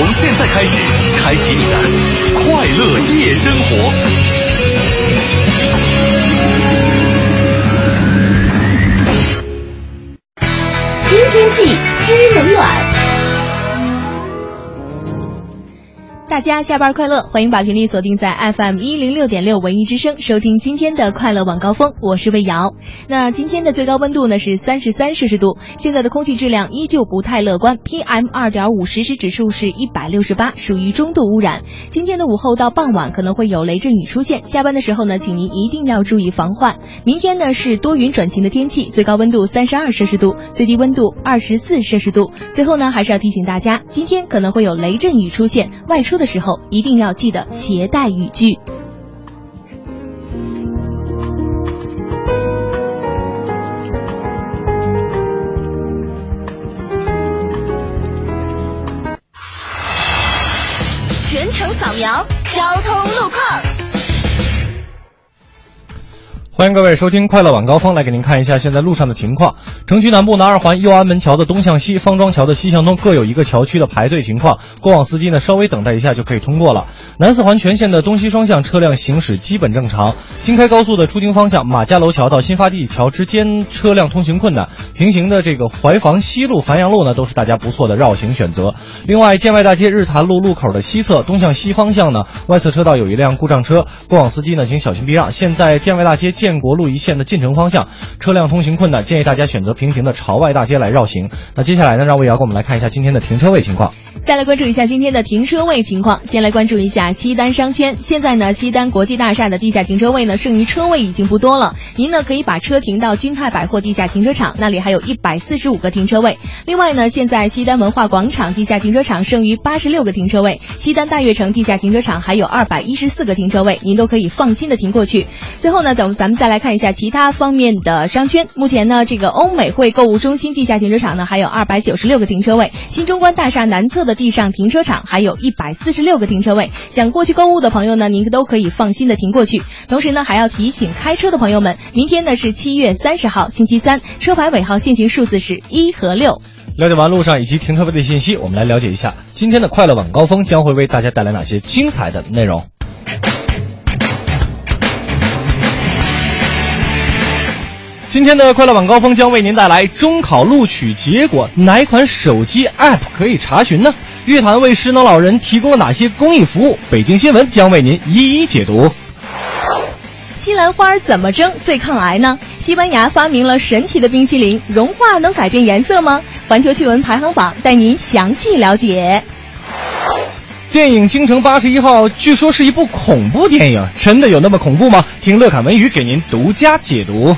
从现在开始，开启你的快乐夜生活。知天气，知冷暖。大家下班快乐！欢迎把频率锁定在 FM 一零六点六文艺之声，收听今天的快乐晚高峰。我是魏瑶。那今天的最高温度呢是三十三摄氏度，现在的空气质量依旧不太乐观，PM 二点五实时指数是一百六十八，属于中度污染。今天的午后到傍晚可能会有雷阵雨出现，下班的时候呢，请您一定要注意防患。明天呢是多云转晴的天气，最高温度三十二摄氏度，最低温度二十四摄氏度。最后呢，还是要提醒大家，今天可能会有雷阵雨出现，外出的时候一定要记得携带雨具。全程扫描交通路况。欢迎各位收听《快乐晚高峰》，来给您看一下现在路上的情况。城区南部南二环右安门桥的东向西、方庄桥的西向东各有一个桥区的排队情况，过往司机呢稍微等待一下就可以通过了。南四环全线的东西双向车辆行驶基本正常。京开高速的出京方向马家楼桥到新发地桥之间车辆通行困难，平行的这个怀房西路、繁阳路呢都是大家不错的绕行选择。另外，建外大街日坛路路口的西侧东向西方向呢，外侧车道有一辆故障车，过往司机呢请小心避让。现在建外大街建建国路一线的进城方向车辆通行困难，建议大家选择平行的朝外大街来绕行。那接下来呢，让魏瑶给我们来看一下今天的停车位情况。再来关注一下今天的停车位情况。先来关注一下西单商圈。现在呢，西单国际大厦的地下停车位呢，剩余车位已经不多了。您呢可以把车停到君泰百货地下停车场，那里还有一百四十五个停车位。另外呢，现在西单文化广场地下停车场剩余八十六个停车位，西单大悦城地下停车场还有二百一十四个停车位，您都可以放心的停过去。最后呢，咱们咱我们再来看一下其他方面的商圈。目前呢，这个欧美汇购物中心地下停车场呢还有二百九十六个停车位，新中关大厦南侧的地上停车场还有一百四十六个停车位。想过去购物的朋友呢，您都可以放心的停过去。同时呢，还要提醒开车的朋友们，明天呢是七月三十号星期三，车牌尾号限行数字是一和六。了解完路上以及停车位的信息，我们来了解一下今天的快乐晚高峰将会为大家带来哪些精彩的内容。今天的快乐晚高峰将为您带来中考录取结果，哪款手机 App 可以查询呢？乐坛为失能老人提供了哪些公益服务？北京新闻将为您一一解读。西兰花怎么蒸最抗癌呢？西班牙发明了神奇的冰淇淋，融化能改变颜色吗？环球趣闻排行榜带您详细了解。电影《京城八十一号》据说是一部恐怖电影，真的有那么恐怖吗？听乐侃文娱给您独家解读。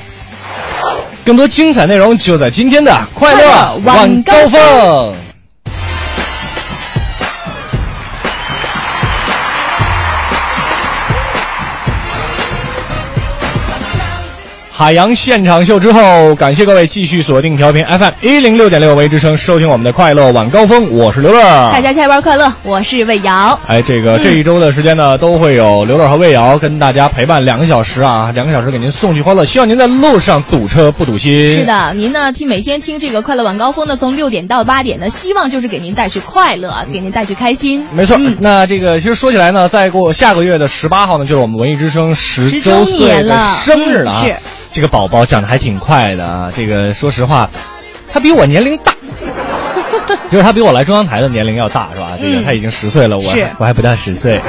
更多精彩内容就在今天的快乐晚高峰。海洋现场秀之后，感谢各位继续锁定调频 FM 一零六点六微之声，收听我们的快乐晚高峰。我是刘乐，大家下班快乐，我是魏瑶。哎，这个这一周的时间呢，都会有刘乐和魏瑶跟大家陪伴两个小时啊，两个小时给您送去欢乐。希望您在路上堵车不堵心。是的，您呢听每天听这个快乐晚高峰呢，从六点到八点呢，希望就是给您带去快乐，给您带去开心。没错，那这个其实说起来呢，再过下个月的十八号呢，就是我们文艺之声十周岁的生日了啊。是。这个宝宝长得还挺快的啊！这个说实话，他比我年龄大，就是他比我来中央台的年龄要大，是吧？这个他已经十岁了，我我还不到十岁。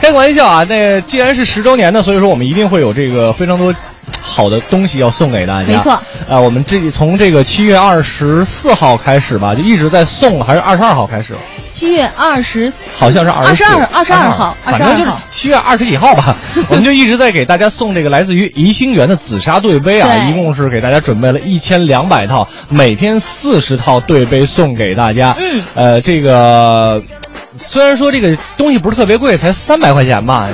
开个玩笑啊！那既然是十周年呢，所以说我们一定会有这个非常多好的东西要送给大家。没错。啊，我们这从这个七月二十四号开始吧，就一直在送，还是二十二号开始？七月二十，好像是二十二，二十二号，反正就是七月二十几号吧。我们就一直在给大家送这个来自于宜兴园的紫砂对杯啊，一共是给大家准备了一千两百套，每天四十套对杯送给大家。嗯，呃，这个。虽然说这个东西不是特别贵，才三百块钱吧，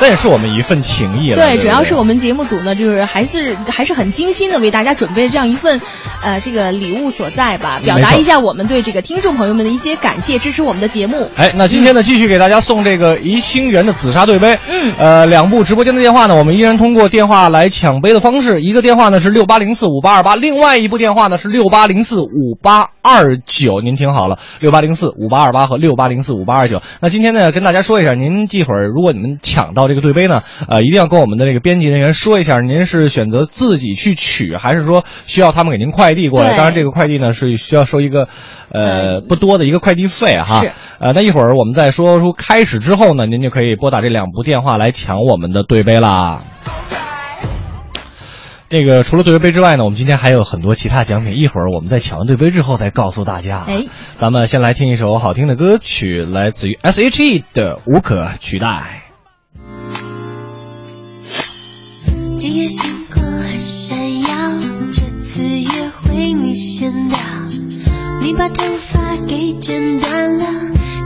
但也是我们一份情谊了。对，对，主要是我们节目组呢，就是还是还是很精心的为大家准备这样一份，呃，这个礼物所在吧，表达一下我们对这个听众朋友们的一些感谢，支持我们的节目。哎，那今天呢，继续给大家送这个怡清园的紫砂对杯。嗯，呃，两部直播间的电话呢，我们依然通过电话来抢杯的方式，一个电话呢是六八零四五八二八，另外一部电话呢是六八零四五八二九。您听好了，六八零四五八二八和六八零四五八二九。那今天呢，跟大家说一下，您一会儿如果你们抢到这个对杯呢，呃，一定要跟我们的这个编辑人员说一下，您是选择自己去取，还是说需要他们给您快递过来？对当然，这个快递呢是需要收一个呃不多的一个快递费哈。是呃，那一会儿我们在说出开始之后呢，您就可以拨打这两部电话来抢我们的对杯啦。这个除了对杯之外呢，我们今天还有很多其他奖品。一会儿我们在抢完对杯之后再告诉大家。哎，咱们先来听一首好听的歌曲，来自于 S.H.E 的《无可取代》。今夜星光很闪耀，这次约会你先到，你把头发给剪短了，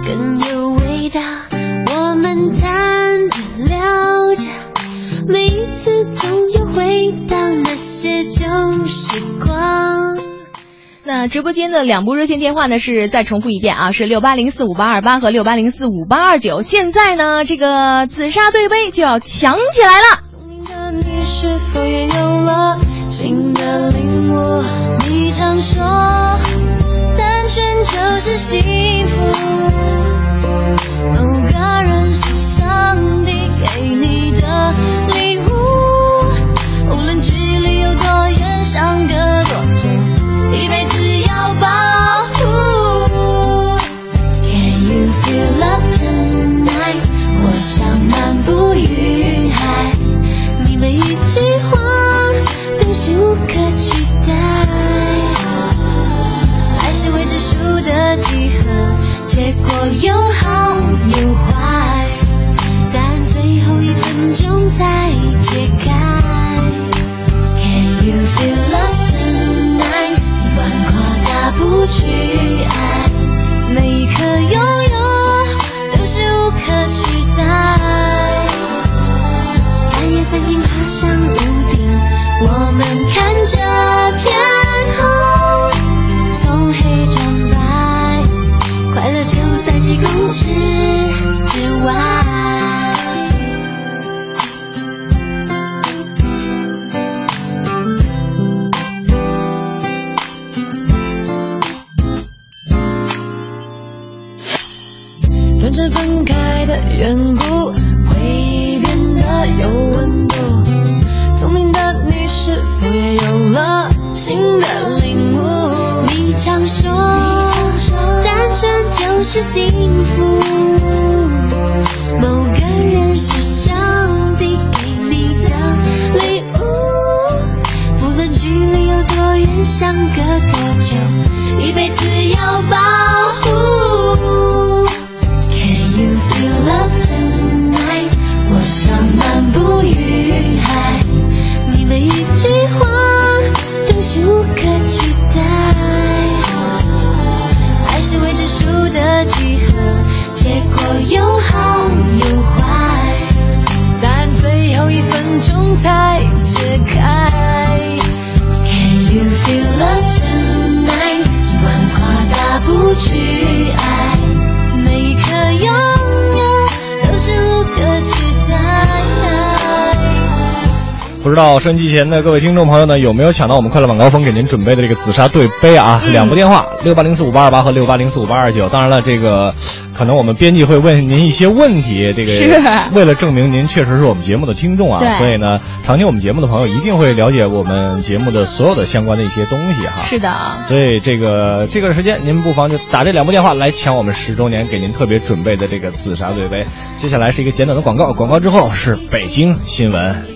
更有味道。我们谈着聊着，每一次总又回到那些旧时光。那直播间的两部热线电话呢是再重复一遍啊，是六八零四五八二八和六八零四五八二九。现在呢，这个紫砂对杯就要抢起来了。聪明的你是否也有了新的领悟？你常说，单纯就是幸福。某个人是上帝给你的礼物，无论距离有多远，相隔多久，一辈子要抱收音机前的各位听众朋友呢，有没有抢到我们快乐晚高峰给您准备的这个紫砂对杯啊？嗯两部电话，六八零四五八二八和六八零四五八二九。当然了，这个可能我们编辑会问您一些问题，这个为了证明您确实是我们节目的听众啊，所以呢，常听我们节目的朋友一定会了解我们节目的所有的相关的一些东西哈。是的，所以这个这个时间，您不妨就打这两部电话来抢我们十周年给您特别准备的这个紫砂对杯。接下来是一个简短的广告，广告之后是北京新闻。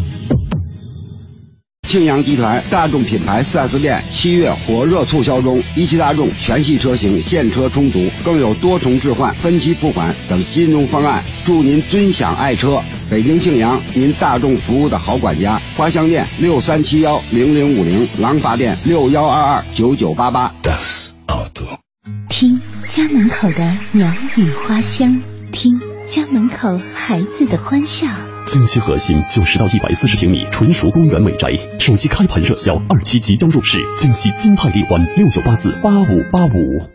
庆阳集团大众品牌 4S 店七月火热促销中，一汽大众全系车型现车充足，更有多重置换、分期付款等金融方案，祝您尊享爱车。北京庆阳，您大众服务的好管家。花乡店六三七幺零零五零，廊坊店六幺二二九九八八。听家门口的鸟语花香，听家门口孩子的欢笑。京西核心九十到一百四十平米纯熟公园美宅，首期开盘热销，二期即将入市。京西金泰丽湾六九八四八五八五。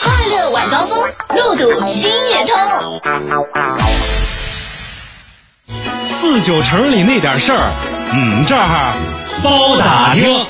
快乐晚高峰，路堵心也通。四九城里那点事儿，嗯，这儿包打听。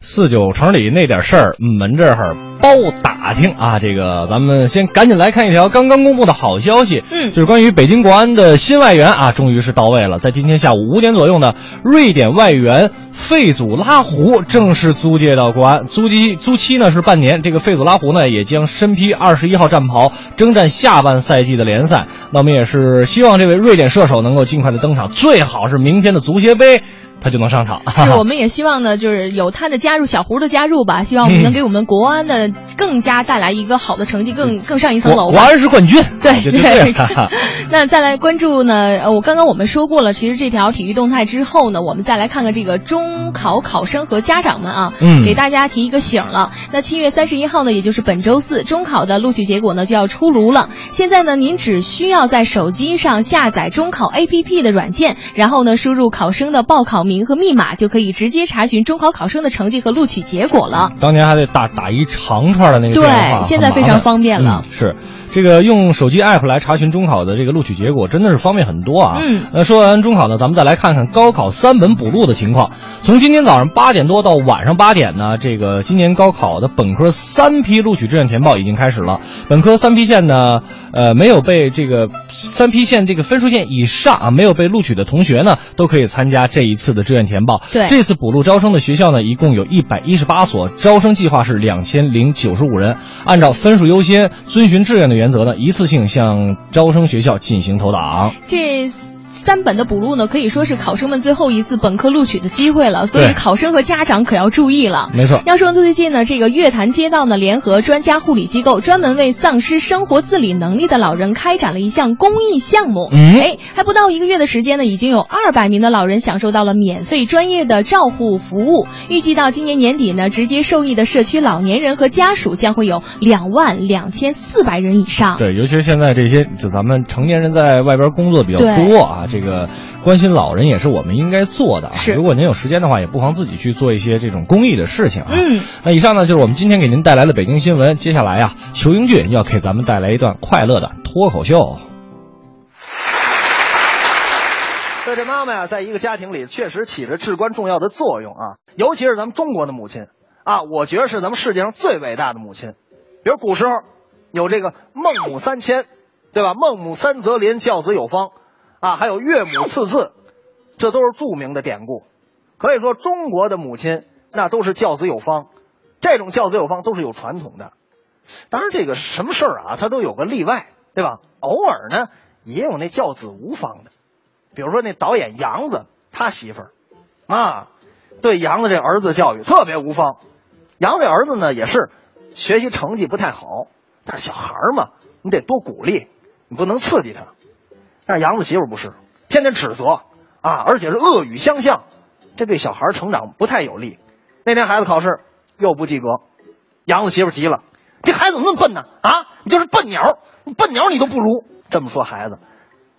四九城里那点事儿，嗯，们这儿包打听啊。这个咱们先赶紧来看一条刚刚公布的好消息，嗯就是关于北京国安的新外援啊，终于是到位了。在今天下午五点左右呢，瑞典外援费祖拉胡正式租借到国安，租期租期呢是半年。这个费祖拉胡呢也将身披二十一号战袍，征战下半赛季的联赛。那我们也是希望这位瑞典射手能够尽快的登场，最好是明天的足协杯他就能上场。是，我们也希望呢，就是有他的加入，小胡的加入吧，希望我们能给我们国安的更加带来一个好的成绩，更更上一层楼。国安是冠军，对就就这样。那再来关注呢？呃，我刚刚我们说过了，其实这条体育动态之后呢，我们再来看看这个中考考生和家长们啊，嗯给大家提一个醒了。那七月三十一号呢，也就是本周四，中考的录取结果呢就要出炉了。现在呢，您只需要在手机上下载中考 APP 的软件，然后呢输入考生的报考名和密码，就可以直接查询中考考生的成绩和录取结果了。当年还得打打一长串的那个对电话，现在非常方便了嗯是。这个用手机 app 来查询中考的这个录取结果，真的是方便很多啊。嗯那说完中考呢，咱们再来看看高考三本补录的情况。从今天早上八点多到晚上八点呢，这个今年高考的本科三批录取志愿填报已经开始了。本科三批线呢，呃，没有被这个三批线这个分数线以上啊，没有被录取的同学呢，都可以参加这一次的志愿填报。对这次补录招生的学校呢，一共有一百一十八所，招生计划是两千零九十五人。按照分数优先、遵循志愿的原原则呢，一次性向招生学校进行投档。这三本的补录呢，可以说是考生们最后一次本科录取的机会了，所以考生和家长可要注意了。没错，要说最近呢，这个月坛街道呢，联合专家护理机构，专门为丧失生活自理能力的老人开展了一项公益项目。嗯哎，还不到一个月的时间呢，已经有二百名的老人享受到了免费专业的照护服务。预计到今年年底呢，直接受益的社区老年人和家属将会有两万两千四百人以上。对，尤其是现在这些，就咱们成年人在外边工作比较多啊，这个关心老人也是我们应该做的啊。是如果您有时间的话，也不妨自己去做一些这种公益的事情啊。嗯，那以上呢就是我们今天给您带来的北京新闻。接下来啊，裘英俊要给咱们带来一段快乐的脱口秀。对这妈妈呀，在一个家庭里确实起着至关重要的作用啊，尤其是咱们中国的母亲啊，我觉得是咱们世界上最伟大的母亲。比如古时候有这个孟母三迁，对吧？孟母三择邻，教子有方啊，还有岳母刺字，这都是著名的典故。可以说，中国的母亲那都是教子有方，这种教子有方都是有传统的。当然，这个什么事儿啊，它都有个例外，对吧？偶尔呢，也有那教子无方的。比如说那导演杨子，他媳妇儿啊，对杨子这儿子教育特别无方。杨子儿子呢也是学习成绩不太好，但是小孩嘛，你得多鼓励，你不能刺激他。但是杨子媳妇不是，天天指责啊，而且是恶语相向，这对小孩成长不太有利。那天孩子考试又不及格，杨子媳妇急了：“这孩子怎么那么笨呢？啊，你就是笨鸟，笨鸟你都不如。”这么说孩子，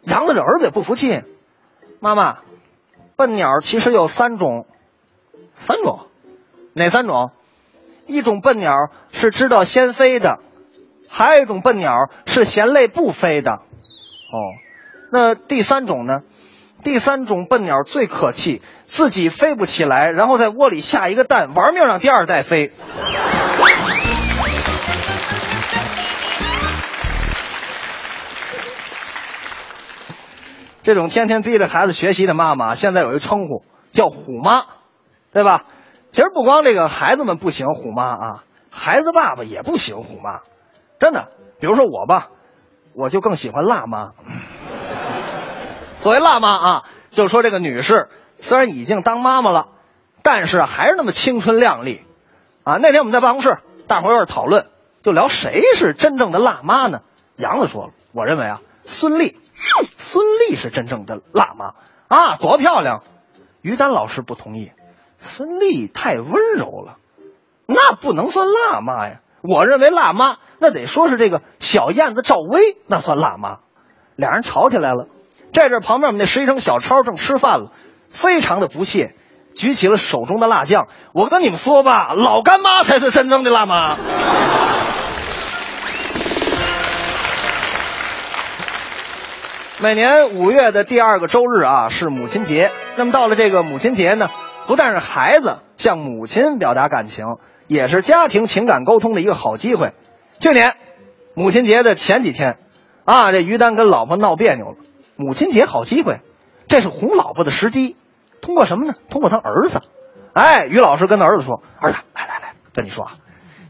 杨子这儿子也不服气。妈妈，笨鸟其实有三种，三种，哪三种？一种笨鸟是知道先飞的，还有一种笨鸟是嫌累不飞的。哦，那第三种呢？第三种笨鸟最可气，自己飞不起来，然后在窝里下一个蛋，玩命让第二代飞。这种天天逼着孩子学习的妈妈，现在有一个称呼叫“虎妈”，对吧？其实不光这个孩子们不喜欢虎妈啊，孩子爸爸也不喜欢虎妈，真的。比如说我吧，我就更喜欢辣妈。所谓辣妈啊，就是说这个女士虽然已经当妈妈了，但是还是那么青春靓丽啊。那天我们在办公室，大伙儿有点讨论，就聊谁是真正的辣妈呢？杨子说了，我认为啊，孙俪，孙俪是真正的辣妈啊，多漂亮！于丹老师不同意，孙俪太温柔了，那不能算辣妈呀。我认为辣妈那得说是这个小燕子赵薇，那算辣妈。俩人吵起来了。在这旁边我们那实习生小超正吃饭了，非常的不屑，举起了手中的辣酱。我跟你们说吧，老干妈才是真正的辣妈。每年五月的第二个周日啊，是母亲节。那么到了这个母亲节呢，不但是孩子向母亲表达感情，也是家庭情感沟通的一个好机会。去年母亲节的前几天，啊，这于丹跟老婆闹别扭了。母亲节好机会，这是哄老婆的时机。通过什么呢？通过他儿子。哎，于老师跟他儿子说：“儿子，来来来，跟你说啊，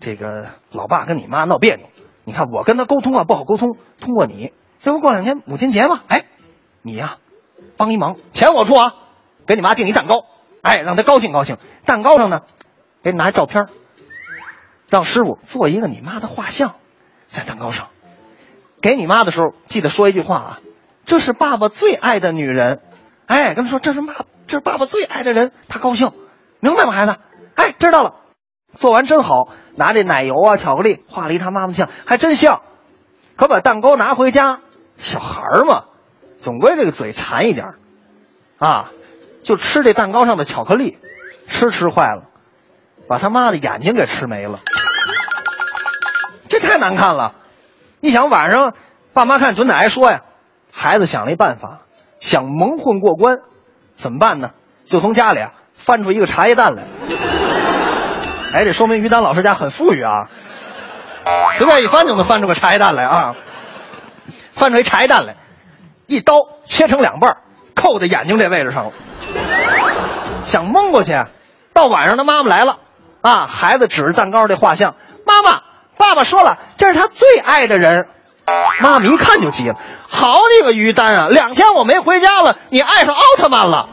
这个老爸跟你妈闹别扭，你看我跟他沟通啊不好沟通，通过你。”这不过两天母亲节吗？哎，你呀，帮一忙，钱我出啊，给你妈订一蛋糕，哎，让她高兴高兴。蛋糕上呢，给你拿照片，让师傅做一个你妈的画像，在蛋糕上。给你妈的时候，记得说一句话啊，这是爸爸最爱的女人。哎，跟他说这是妈，这是爸爸最爱的人，他高兴，明白吗，孩子？哎，知道了。做完真好，拿这奶油啊、巧克力画了一他妈妈像，还真像。可把蛋糕拿回家。小孩儿嘛，总归这个嘴馋一点啊，就吃这蛋糕上的巧克力，吃吃坏了，把他妈的眼睛给吃没了，这太难看了。你想晚上爸妈看准得挨说呀，孩子想了一办法，想蒙混过关，怎么办呢？就从家里啊翻出一个茶叶蛋来。哎，这说明于丹老师家很富裕啊，随便一翻就能翻出个茶叶蛋来啊。翻出一茶叶蛋来，一刀切成两半，扣在眼睛这位置上了。想蒙过去，到晚上他妈妈来了，啊，孩子指着蛋糕这画像，妈妈，爸爸说了，这是他最爱的人。妈妈一看就急了，好你个于丹啊，两天我没回家了，你爱上奥特曼了。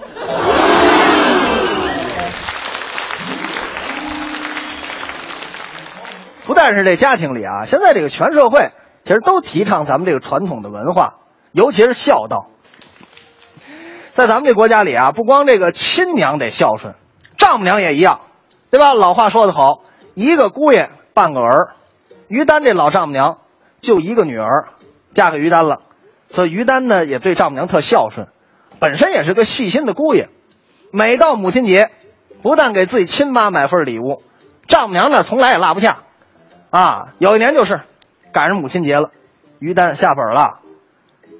不但是这家庭里啊，现在这个全社会。其实都提倡咱们这个传统的文化，尤其是孝道。在咱们这国家里啊，不光这个亲娘得孝顺，丈母娘也一样，对吧？老话说得好，一个姑爷半个儿。于丹这老丈母娘就一个女儿，嫁给于丹了，所以于丹呢也对丈母娘特孝顺，本身也是个细心的姑爷。每到母亲节，不但给自己亲妈买份礼物，丈母娘那从来也落不下。啊，有一年就是。赶上母亲节了，于丹下本了，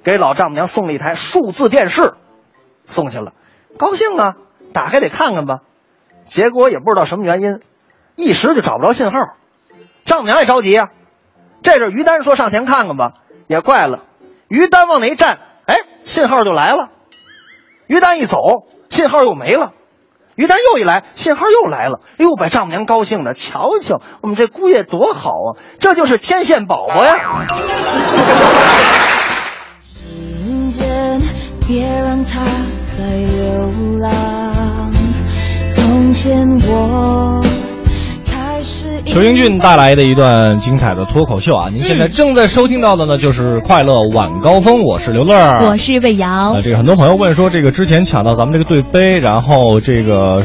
给老丈母娘送了一台数字电视，送去了，高兴啊，打开得看看吧。结果也不知道什么原因，一时就找不着信号，丈母娘也着急啊。这阵于丹说上前看看吧，也怪了，于丹往那一站，哎，信号就来了。于丹一走，信号又没了。于丹又一来，信号又来了。哎呦，把丈母娘高兴的，瞧瞧我们这姑爷多好啊，这就是天线宝宝呀。时间，别让它再流浪，从前我。裘英俊带来的一段精彩的脱口秀啊！您现在正在收听到的呢，就是《快乐晚高峰》，我是刘乐，我是魏瑶。呃，这个很多朋友问说，这个之前抢到咱们这个对杯，然后这个，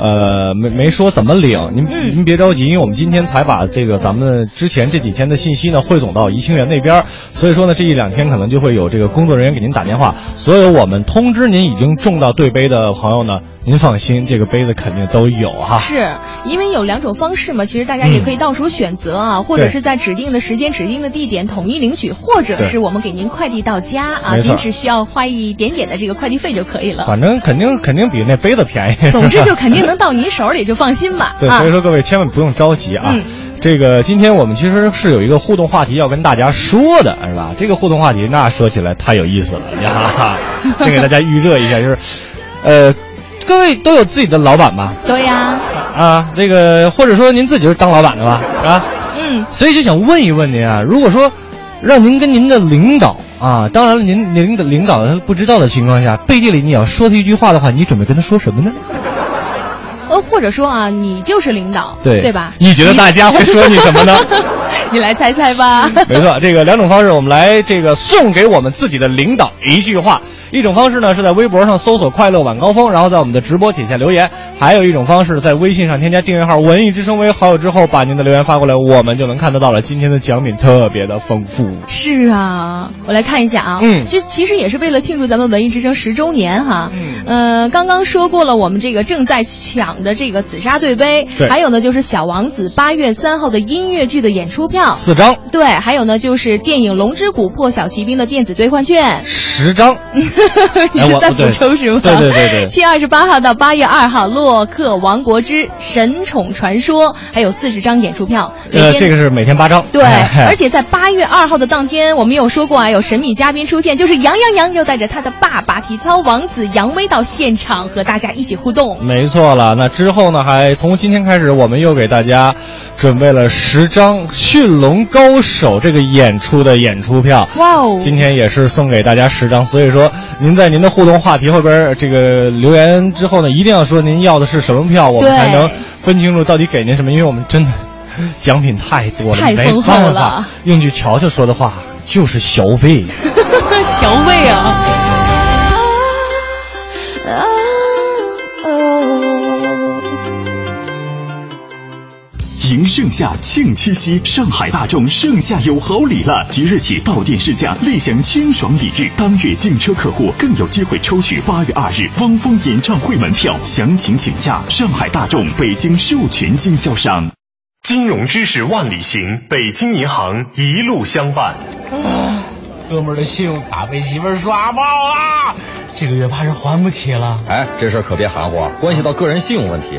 呃，没没说怎么领。您您别着急，因为我们今天才把这个咱们之前这几天的信息呢汇总到怡清园那边，所以说呢，这一两天可能就会有这个工作人员给您打电话。所有我们通知您已经中到对杯的朋友呢。您放心，这个杯子肯定都有哈。是因为有两种方式嘛，其实大家也可以到时候选择啊，或者是在指定的时间、指定的地点统一领取，或者是我们给您快递到家啊，您只需要花一点点的这个快递费就可以了。反正肯定肯定比那杯子便宜。总之就肯定能到您手里，就放心吧。对，啊所以说各位千万不用着急啊。嗯这个今天我们其实是有一个互动话题要跟大家说的，是吧？这个互动话题那说起来太有意思了呀！先给大家预热一下，就是，呃，各位都有自己的老板吧？对呀，啊，这个或者说您自己就是当老板的吧？是吧？嗯，所以就想问一问您啊，如果说让您跟您的领导啊，当然了，您您的领导他不知道的情况下，背地里你要说他一句话的话，你准备跟他说什么呢？呃，或者说啊，你就是领导，对对吧？你觉得大家会说你什么呢？你来猜猜吧。没错，这个两种方式，我们来这个送给我们自己的领导一句话。一种方式呢是在微博上搜索“快乐晚高峰”，然后在我们的直播底下留言；还有一种方式在微信上添加订阅号“文艺之声”为好友之后，把您的留言发过来，我们就能看得到了。今天的奖品特别的丰富。是啊，我来看一下啊，嗯。这其实也是为了庆祝咱们文艺之声十周年哈，嗯，呃，刚刚说过了，我们这个正在抢的这个紫砂对杯，对还有呢就是小王子八月三号的音乐剧的演出票四张，对，还有呢就是电影《龙之谷破晓骑兵》的电子兑换券，十张，你是在补充是吗？对对对对七月二十八号到八月二号，《洛克王国之神宠传说》还有四十张演出票，呃，这个是每天八张。对，哎而且在八月二号的当天，我们有说过啊，有神秘嘉宾出现，就是杨洋洋又带着他的爸爸体操王子杨威到现场和大家一起互动。没错了，那之后呢？还从今天开始，我们又给大家准备了十张《驯龙高手》这个演出的演出票。哇哦！今天也是送给大家十张，所以说您在您的互动话题后边这个留言之后呢，一定要说您要的是什么票，我们才能分清楚到底给您什么，因为我们真的奖品太多了，没太丰厚了。用句乔乔说的话，就是消费。消费啊，迎盛夏，庆七夕，上海大众盛夏有好礼了！即日起到店试驾，立享清爽礼遇。当月订车客户更有机会抽取八月二日汪峰演唱会门票。详情请假上海大众北京授权经销商。金融知识万里行，北京银行一路相伴。啊哥们儿的信用卡被媳妇儿刷爆了，这个月怕是还不起了。哎，这事儿可别含糊，关系到个人信用问题。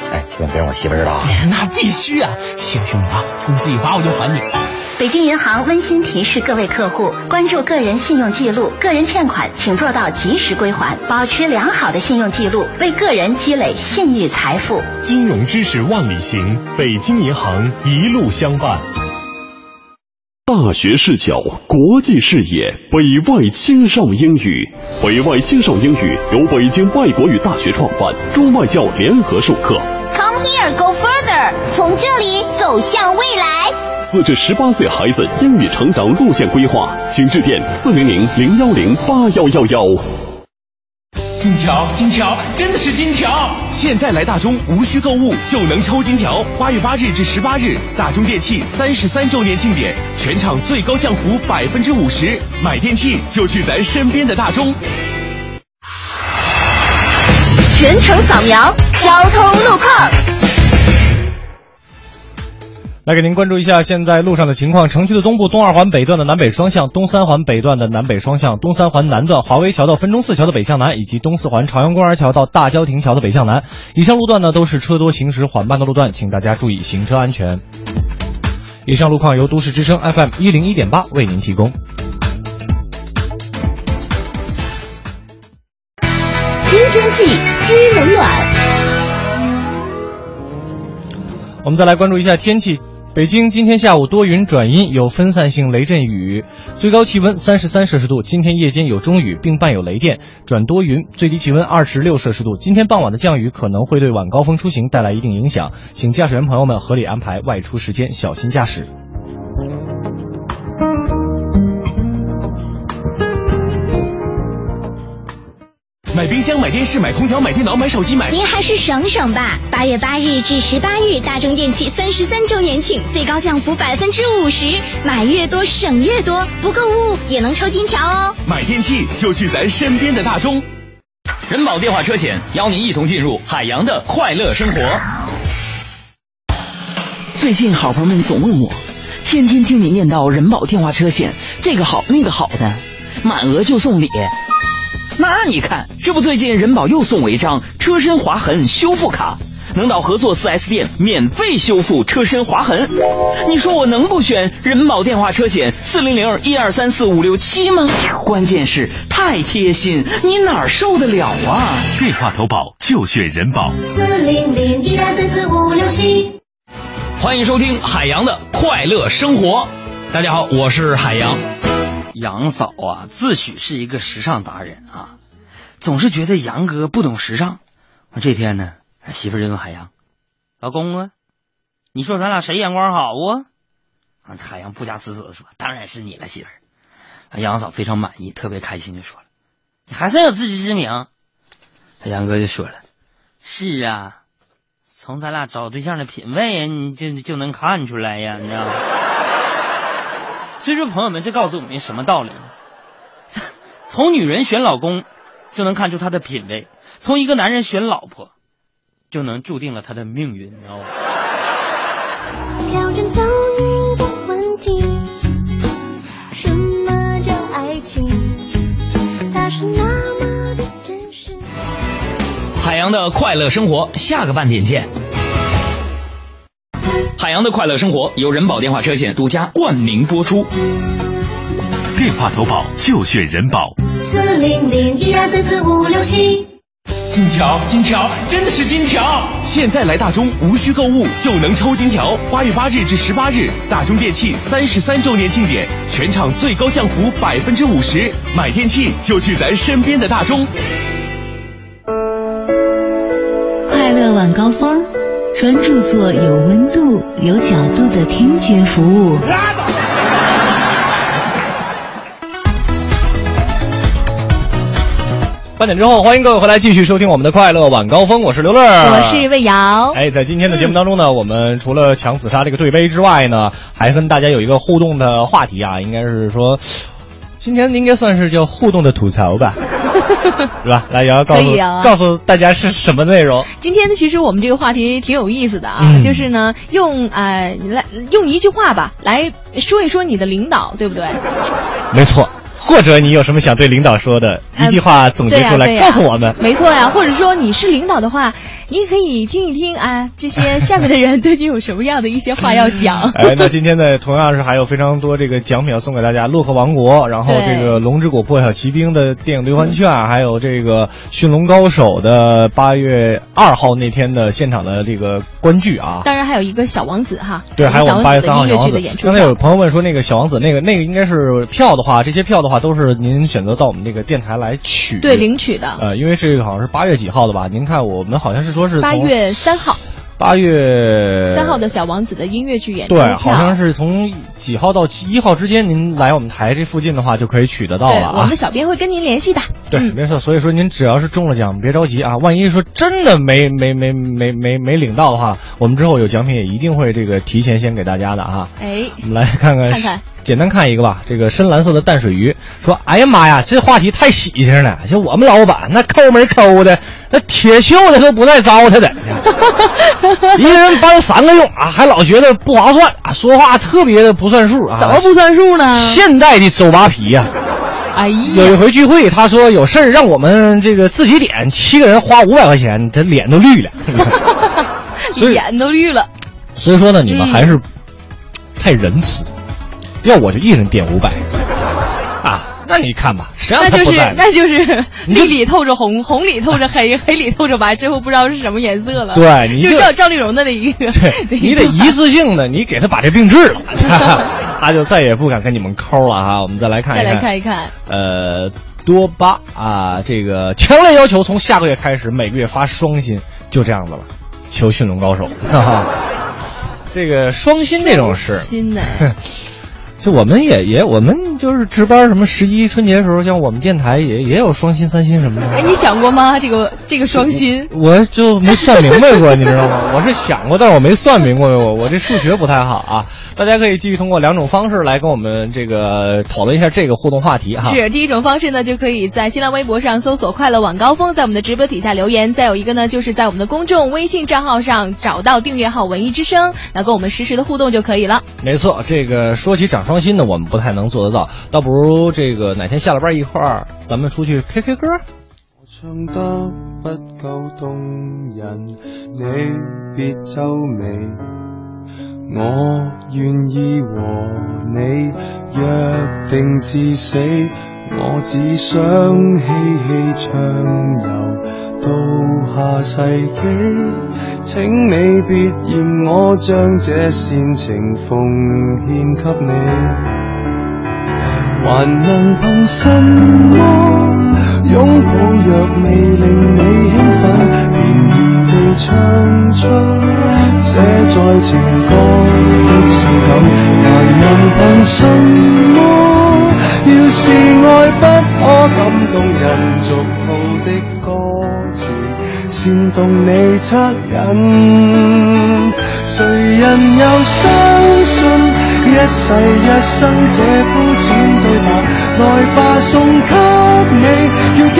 哎，千万别让我媳妇知道那必须啊！谢谢兄弟啊，工资一发我就还你。北京银行温馨提示各位客户：关注个人信用记录，个人欠款请做到及时归还，保持良好的信用记录，为个人积累信誉财富。金融知识万里行，北京银行一路相伴。大学视角，国际视野，北外青少英语。北外青少英语由北京外国语大学创办，中外教联合授课。Come here, go further，从这里走向未来。四至十八岁孩子英语成长路线规划，请致电四零零零幺零八幺幺幺。金条，金条，真的是金条！现在来大中无需购物就能抽金条。八月八日至十八日，大中电器三十三周年庆典，全场最高降幅百分之五十，买电器就去咱身边的大中。全程扫描交通路况。来给您关注一下现在路上的情况。城区的东部东二环北段的南北双向，东三环北段的南北双向，东三环南段华威桥到分钟寺桥的北向南，以及东四环朝阳公园桥到大郊亭桥的北向南。以上路段呢都是车多行驶缓慢的路段，请大家注意行车安全。以上路况由都市之声 FM 一零一点八为您提供。听天气知冷暖。我们再来关注一下天气。北京今天下午多云转阴，有分散性雷阵雨，最高气温三十三摄氏度。今天夜间有中雨，并伴有雷电，转多云，最低气温二十六摄氏度。今天傍晚的降雨可能会对晚高峰出行带来一定影响，请驾驶员朋友们合理安排外出时间，小心驾驶。买冰箱、买电视、买空调、买电脑、买手机、买……您还是省省吧！八月八日至十八日，大中电器三十三周年庆，最高降幅百分之五十，买越多省越多，不购物也能抽金条哦！买电器就去咱身边的大中。人保电话车险邀您一同进入海洋的快乐生活。最近好朋友们总问我，天天听你念叨人保电话车险这个好那个好的，满额就送礼。那你看，这不最近人保又送我一张车身划痕修复卡，能到合作 4S 店免费修复车身划痕。你说我能不选人保电话车险四零零一二三四五六七吗？关键是太贴心，你哪受得了啊？电话投保就选人保四零零一二三四五六七。欢迎收听海洋的快乐生活。大家好，我是海洋。杨嫂啊，自诩是一个时尚达人啊，总是觉得杨哥不懂时尚。这天呢，媳妇就问海洋：“老公啊，你说咱俩谁眼光好啊？”，海洋不加思索的说：“当然是你了，媳妇。”杨嫂非常满意，特别开心就说了：“你还算有自知之明。”杨哥就说了：“是啊，从咱俩找对象的品味，你就就能看出来呀，你知道吗？”所以说，朋友们，这告诉我们什么道理呢？从女人选老公，就能看出她的品味；从一个男人选老婆，就能注定了他的命运，你知道吗？叫人遭遇的问题，什么叫爱情？它是那么的真实。海洋的快乐生活，下个半点见。海洋的快乐生活由人保电话车险独家冠名播出。电话投保就选人保。四零零一二三四五六七。金条，金条，真的是金条！现在来大中，无需购物就能抽金条。八月八日至十八日，大中电器三十三周年庆典，全场最高降幅百分之五十，买电器就去咱身边的大中。快乐晚高峰，专注做有温度、有角度的听觉服务。八点之后，欢迎各位回来继续收听我们的快乐晚高峰，我是刘乐，我是魏瑶。哎，在今天的节目当中呢，我们除了抢紫砂这个对杯之外呢，还跟大家有一个互动的话题啊，应该是说，今天应该算是叫互动的吐槽吧，是吧？来，瑶瑶告诉、告诉大家是什么内容？今天呢，其实我们这个话题挺有意思的啊，嗯就是呢，用呃来用一句话吧来说一说你的领导，对不对？没错，或者你有什么想对领导说的，一句话总结出来、告诉我们。没错呀，或者说你是领导的话，你也可以听一听啊，这些下面的人对你有什么样的一些话要讲。哎，那今天呢，同样是还有非常多这个奖品要送给大家，洛克王国，然后这个龙之谷破晓奇兵的电影兑换券，还有这个驯龙高手的八月二号那天的现场的这个观剧啊。当然还有一个小王子哈，对，还有我们八月三号小王子刚才有朋友问说，那个小王子那个那个应该是票的话，这些票的话都是您选择到我们这个电台来取。对领取的，呃，因为这个好像是八月几号的吧？您看我们好像是说是八月三号，八月三号的小王子的音乐剧演出对，好像是从几号到一号之间，您来我们台这附近的话就可以取得到了我们的。小编会跟您联系的。对，没错。所以说您只要是中了奖，别着急啊。万一说真的没没没没没没领到的话，我们之后有奖品也一定会这个提前先给大家的啊。哎，我们来看看，看看简单看一个吧。这个深蓝色的淡水鱼说：“哎呀妈呀，这话题太喜庆了！像我们老板那抠门抠的，那铁锈的都不带糟蹋的，一个人搬三个用啊，还老觉得不划算啊，说话特别的不算数啊。怎么不算数呢？现代的周扒皮呀、哎呀，有一回聚会，他说有事儿让我们这个自己点，七个人花五百块钱，他脸都绿了。脸都绿了。所以说呢，你们嗯还是太仁慈，要我就一人点五百啊。那你看吧，谁让那就是他不在呢？那就是绿里透着红，红里透着黑，黑里透着白，最后不知道是什么颜色了。对你就就赵赵丽蓉的那一个，对 你得一次性的，你给他把这病治了，他就再也不敢跟你们抠了哈。我们再来看一再，来看一看，呃，多巴啊，这个强烈要求从下个月开始每个月发双薪，就这样子了，求驯龙高手，哈哈。这个双薪这种事，新的就我们也也我们就是值班什么十一春节的时候，像我们电台也也有双薪三薪什么的。哎，你想过吗？这个这个双薪，我就没算明白过，你知道吗？我是想过，但是我没算明白过，我这数学不太好啊。大家可以继续通过两种方式来跟我们这个讨论一下这个互动话题哈。是第一种方式呢，就可以在新浪微博上搜索“快乐晚高峰”，在我们的直播底下留言；再有一个呢，就是在我们的公众微信账号上找到订阅号“文艺之声”，那跟我们实时的互动就可以了。没错，这个说起涨双薪呢，我们不太能做得到，倒不如这个哪天下了班一块儿，咱们出去 K K 歌。唱得不够动人，你别皱眉。我愿意和你约定至死，我只想嬉戲暢遊到下世紀。請你別嫌我將這煽情奉獻給你。還能憑什麼擁抱？若未令你興奮，便宜地唱出這在情歌的性感。還能憑什麼？要是愛不可感動人俗，煽动你恻隐，谁人又相信？一世一生这肤浅对白，来吧送给你，要几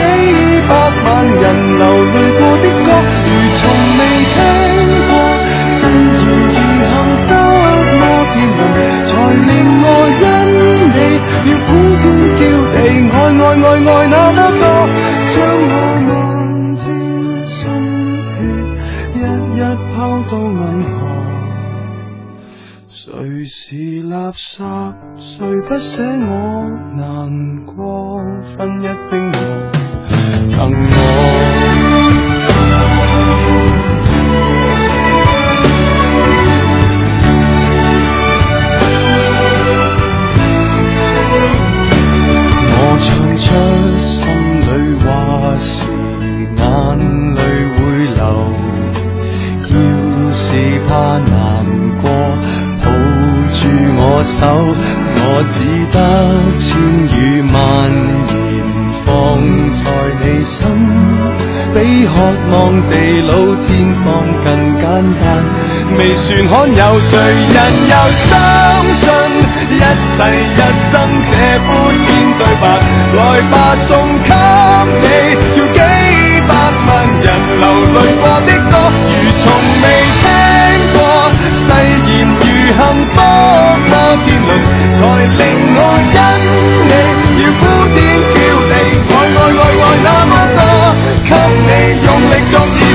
百万人流泪过的歌，到天荒更简单。未算罕有，谁人又相信一世一生这肤浅对白？来吧，送给你，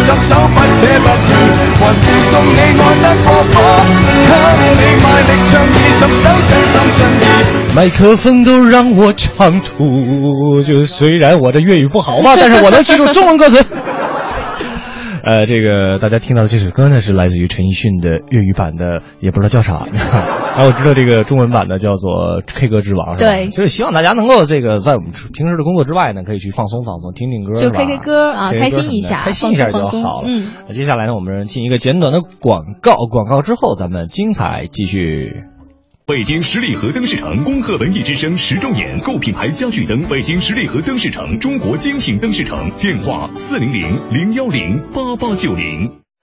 作二十首不捨不棄，還附送你愛得過火，給你賣力唱二十首真心真意。麦克風都讓我唱出，就雖然我的粵語不好吧，但是我能記住中文歌詞。呃，这个大家听到的这首歌呢，是来自于陈奕迅的粤语版的，也不知道叫啥。然後我知道这个中文版的叫做《K 歌之王》，是吧？對就是希望大家能够这个在我们平时的工作之外呢，可以去放松放松，听听歌，就 K K 歌啊歌心一下，开心一下就好了。嗯，那接下来呢，我们进一个简短的广告，广告之后咱们精彩继续。北京十里河灯饰城恭贺文艺之声十周年，购品牌家具灯，北京十里河灯饰城中国精品灯饰城，电话四零零零幺零八八九零。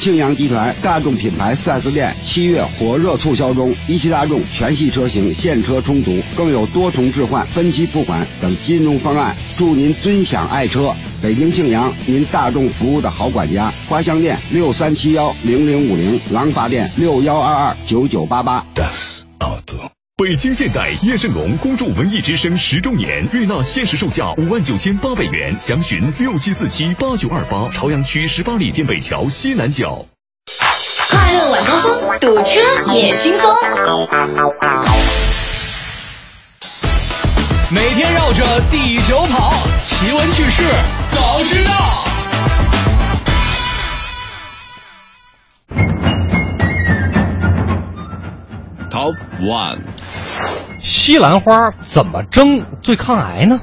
庆阳集团大众品牌 4S 店七月火热促销中，一汽大众全系车型现车充足，更有多重置换、分期付款等金融方案，祝您尊享爱车。北京庆阳，您大众服务的好管家。花乡店六三七幺零零五零，廊坊店六幺二二九九八八。北京现代叶盛龙恭祝文艺之声十周年，瑞纳限时售价五万九千八百元，详询六七四七八九二八，朝阳区十八里店北桥西南角。快乐晚高峰，堵车也轻松。每天绕着地球跑，奇闻趣事早知道。Top One，西兰花怎么蒸最抗癌呢？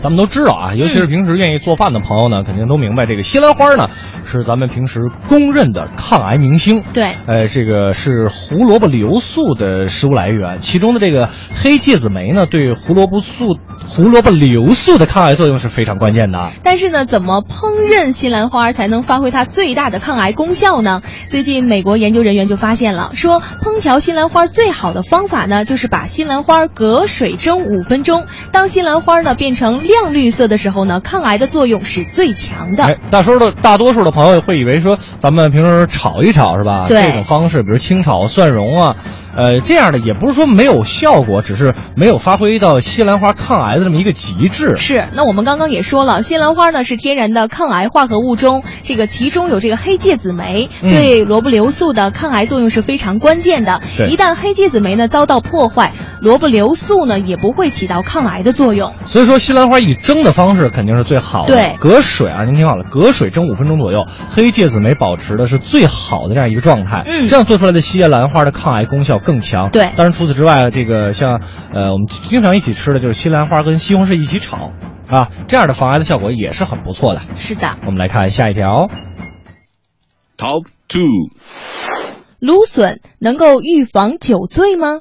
咱们都知道啊，尤其是平时愿意做饭的朋友呢，肯定都明白这个西兰花呢是咱们平时公认的抗癌明星。对，呃，这个是胡萝卜硫素的食物来源，其中的这个黑芥子酶呢，对胡萝卜素、胡萝卜硫素的抗癌作用是非常关键的。但是呢，怎么烹饪西兰花才能发挥它最大的抗癌功效呢？最近美国研究人员就发现了，说烹调西兰花最好的方法呢，就是把西兰花隔水蒸五分钟。当西兰花呢变成亮绿色的时候呢，抗癌的作用是最强的。哎，大多的大多数的朋友会以为说，咱们平时炒一炒是吧？对这种方式，比如清炒蒜蓉啊，呃，这样的也不是说没有效果，只是没有发挥到西兰花抗癌的这么一个极致。是，那我们刚刚也说了，西兰花呢是天然的抗癌化合物中，这个其中有这个黑芥子酶，嗯对萝卜硫素的抗癌作用是非常关键的。对一旦黑芥子酶呢遭到破坏，萝卜硫素呢也不会起到抗癌的作用。所以说，西兰花以蒸的方式肯定是最好的。对隔水啊，您听好了，隔水蒸五分钟左右，黑芥子酶保持的是最好的这样一个状态。嗯这样做出来的西兰花的抗癌功效更强。对当然除此之外，这个像呃我们经常一起吃的就是西兰花跟西红柿一起炒啊，这样的防癌的效果也是很不错的。是的，我们来看下一条。Top Two，芦笋能够预防酒醉吗？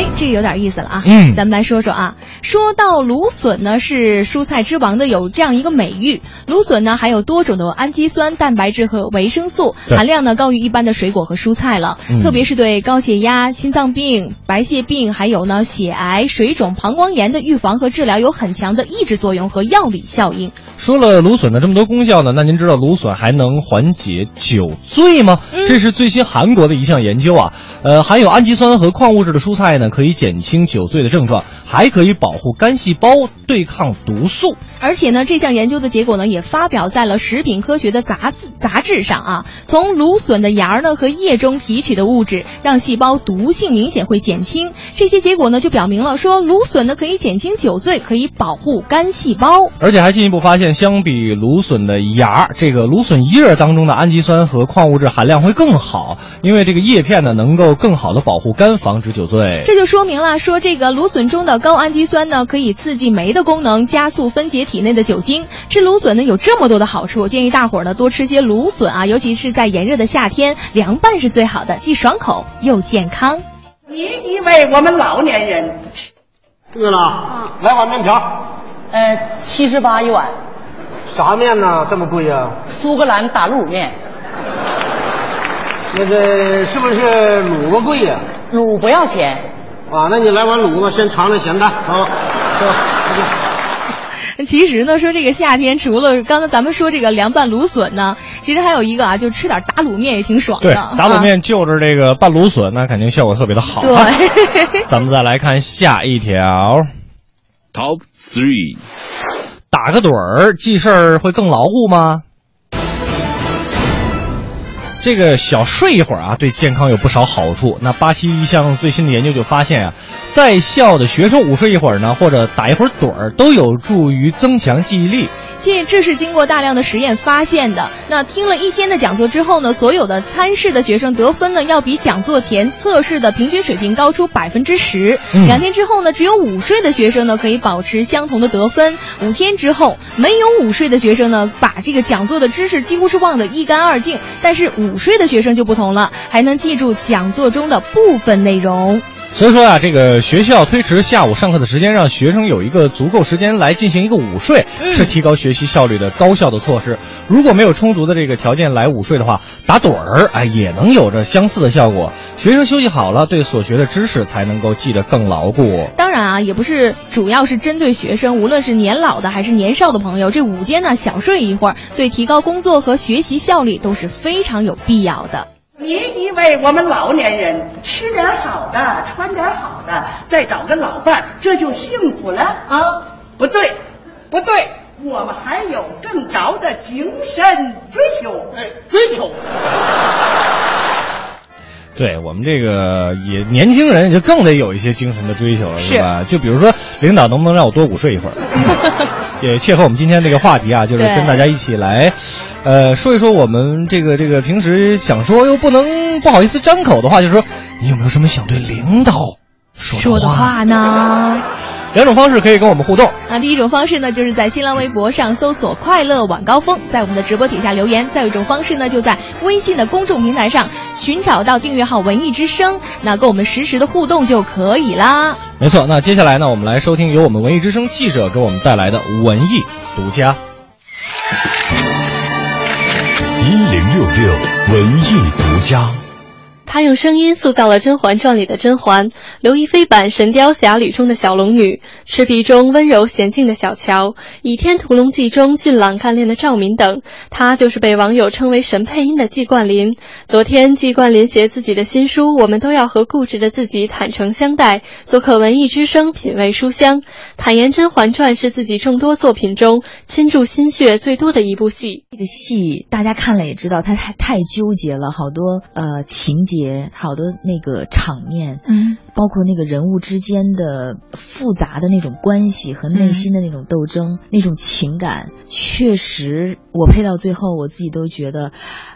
哎，这个有点意思了啊！嗯咱们来说说啊。说到芦笋呢，是蔬菜之王的有这样一个美誉。芦笋呢含有多种的氨基酸、蛋白质和维生素，含量呢高于一般的水果和蔬菜了。嗯特别是对高血压、心脏病、白血病，还有呢血癌、水肿、膀胱炎的预防和治疗有很强的抑制作用和药理效应。说了芦笋的这么多功效呢，那您知道芦笋还能缓解酒醉吗？嗯这是最新韩国的一项研究啊。呃，含有氨基酸和矿物质的蔬菜呢，可以减轻酒醉的症状，还可以保护肝细胞对抗毒素。而且呢，这项研究的结果呢，也发表在了《食品科学》的杂志杂志上啊。从芦笋的芽儿呢和叶中提取的物质，让细胞毒性明显会减轻。这些结果呢，就表明了说，芦笋呢可以减轻酒醉，可以保护肝细胞。而且还进一步发现，相比芦笋的芽，这个芦笋叶当中的氨基酸和矿物质含量会更好，因为这个叶片呢能够更好的保护肝，防止酒醉。这就说明了，说这个芦笋中的高氨基酸呢，可以刺激酶的功能，加速分解体内的酒精。吃芦笋呢有这么多的好处，建议大伙儿呢多吃些芦笋啊，尤其是在炎热的夏天，凉拌是最好的，既爽口又健康。你以为我们老年人？饿了，来碗面条。呃，七十八一碗。啥面呢？这么贵呀、苏格兰打卤面，那个是不是卤子贵呀、卤不要钱。啊，那你来碗卤子，先尝尝咸淡啊。其实呢，说这个夏天，除了刚才咱们说这个凉拌芦笋呢，其实还有一个啊，就吃点打卤面也挺爽的。对，打卤面就着这个拌芦笋，那肯定效果特别的好。啊。对，咱们再来看下一条。Top Three，打个盹儿记事儿会更牢固吗？这个小睡一会儿啊，对健康有不少好处。那巴西一项最新的研究就发现啊，在校的学生午睡一会儿呢，或者打一会儿盹儿，都有助于增强记忆力。这这是经过大量的实验发现的。那听了一天的讲座之后呢，所有的参试的学生得分呢，要比讲座前测试的平均水平高出百分之十。嗯两天之后呢，只有午睡的学生呢可以保持相同的得分。五天之后，没有午睡的学生呢，把这个讲座的知识几乎是忘得一干二净。但是午睡的学生就不同了，还能记住讲座中的部分内容。所以说啊、这个学校推迟下午上课的时间，让学生有一个足够时间来进行一个午睡，嗯是提高学习效率的高效的措施。如果没有充足的这个条件来午睡的话，打盹儿哎也能有着相似的效果。学生休息好了，对所学的知识才能够记得更牢固。当然啊，也不是主要是针对学生，无论是年老的还是年少的朋友，这午间呢小睡一会儿，对提高工作和学习效率都是非常有必要的。你以为我们老年人吃点好的，穿点好的，再找个老伴儿，这就幸福了啊？不对，不对，我们还有更高的精神追求。哎，追求。对我们这个也年轻人就更得有一些精神的追求了，是吧？就比如说，领导能不能让我多午睡一会儿？也切合我们今天这个话题啊，就是跟大家一起来，呃，说一说我们这个这个平时想说又不能不好意思张口的话，就是说你有没有什么想对领导说的说的话呢？两种方式可以跟我们互动。那第一种方式呢，就是在新浪微博上搜索“快乐晚高峰”，在我们的直播底下留言；再有一种方式呢，就在微信的公众平台上寻找到订阅号“文艺之声”，那跟我们实时的互动就可以啦。没错，那接下来呢，我们来收听由我们文艺之声记者给我们带来的文艺独家。一零六六文艺独家。他用声音塑造了《甄嬛传》里的甄嬛，刘亦菲版《神雕侠侣》中的小龙女，赤壁中温柔娴静的小乔，《倚天屠龙记》中俊朗干练的赵敏等。她就是被网友称为神配音的季冠霖。昨天，季冠霖携自己的新书《我们都要和固执的自己坦诚相待》，做客文艺之声品味书香，坦言《甄嬛传》是自己众多作品中倾注心血最多的一部戏。这个戏大家看了也知道，他太太纠结了，好多呃情节，好多那个场面，嗯，包括那个人物之间的复杂的那种关系和内心的那种斗争、那种情感，确实我配到最后，我自己都觉得，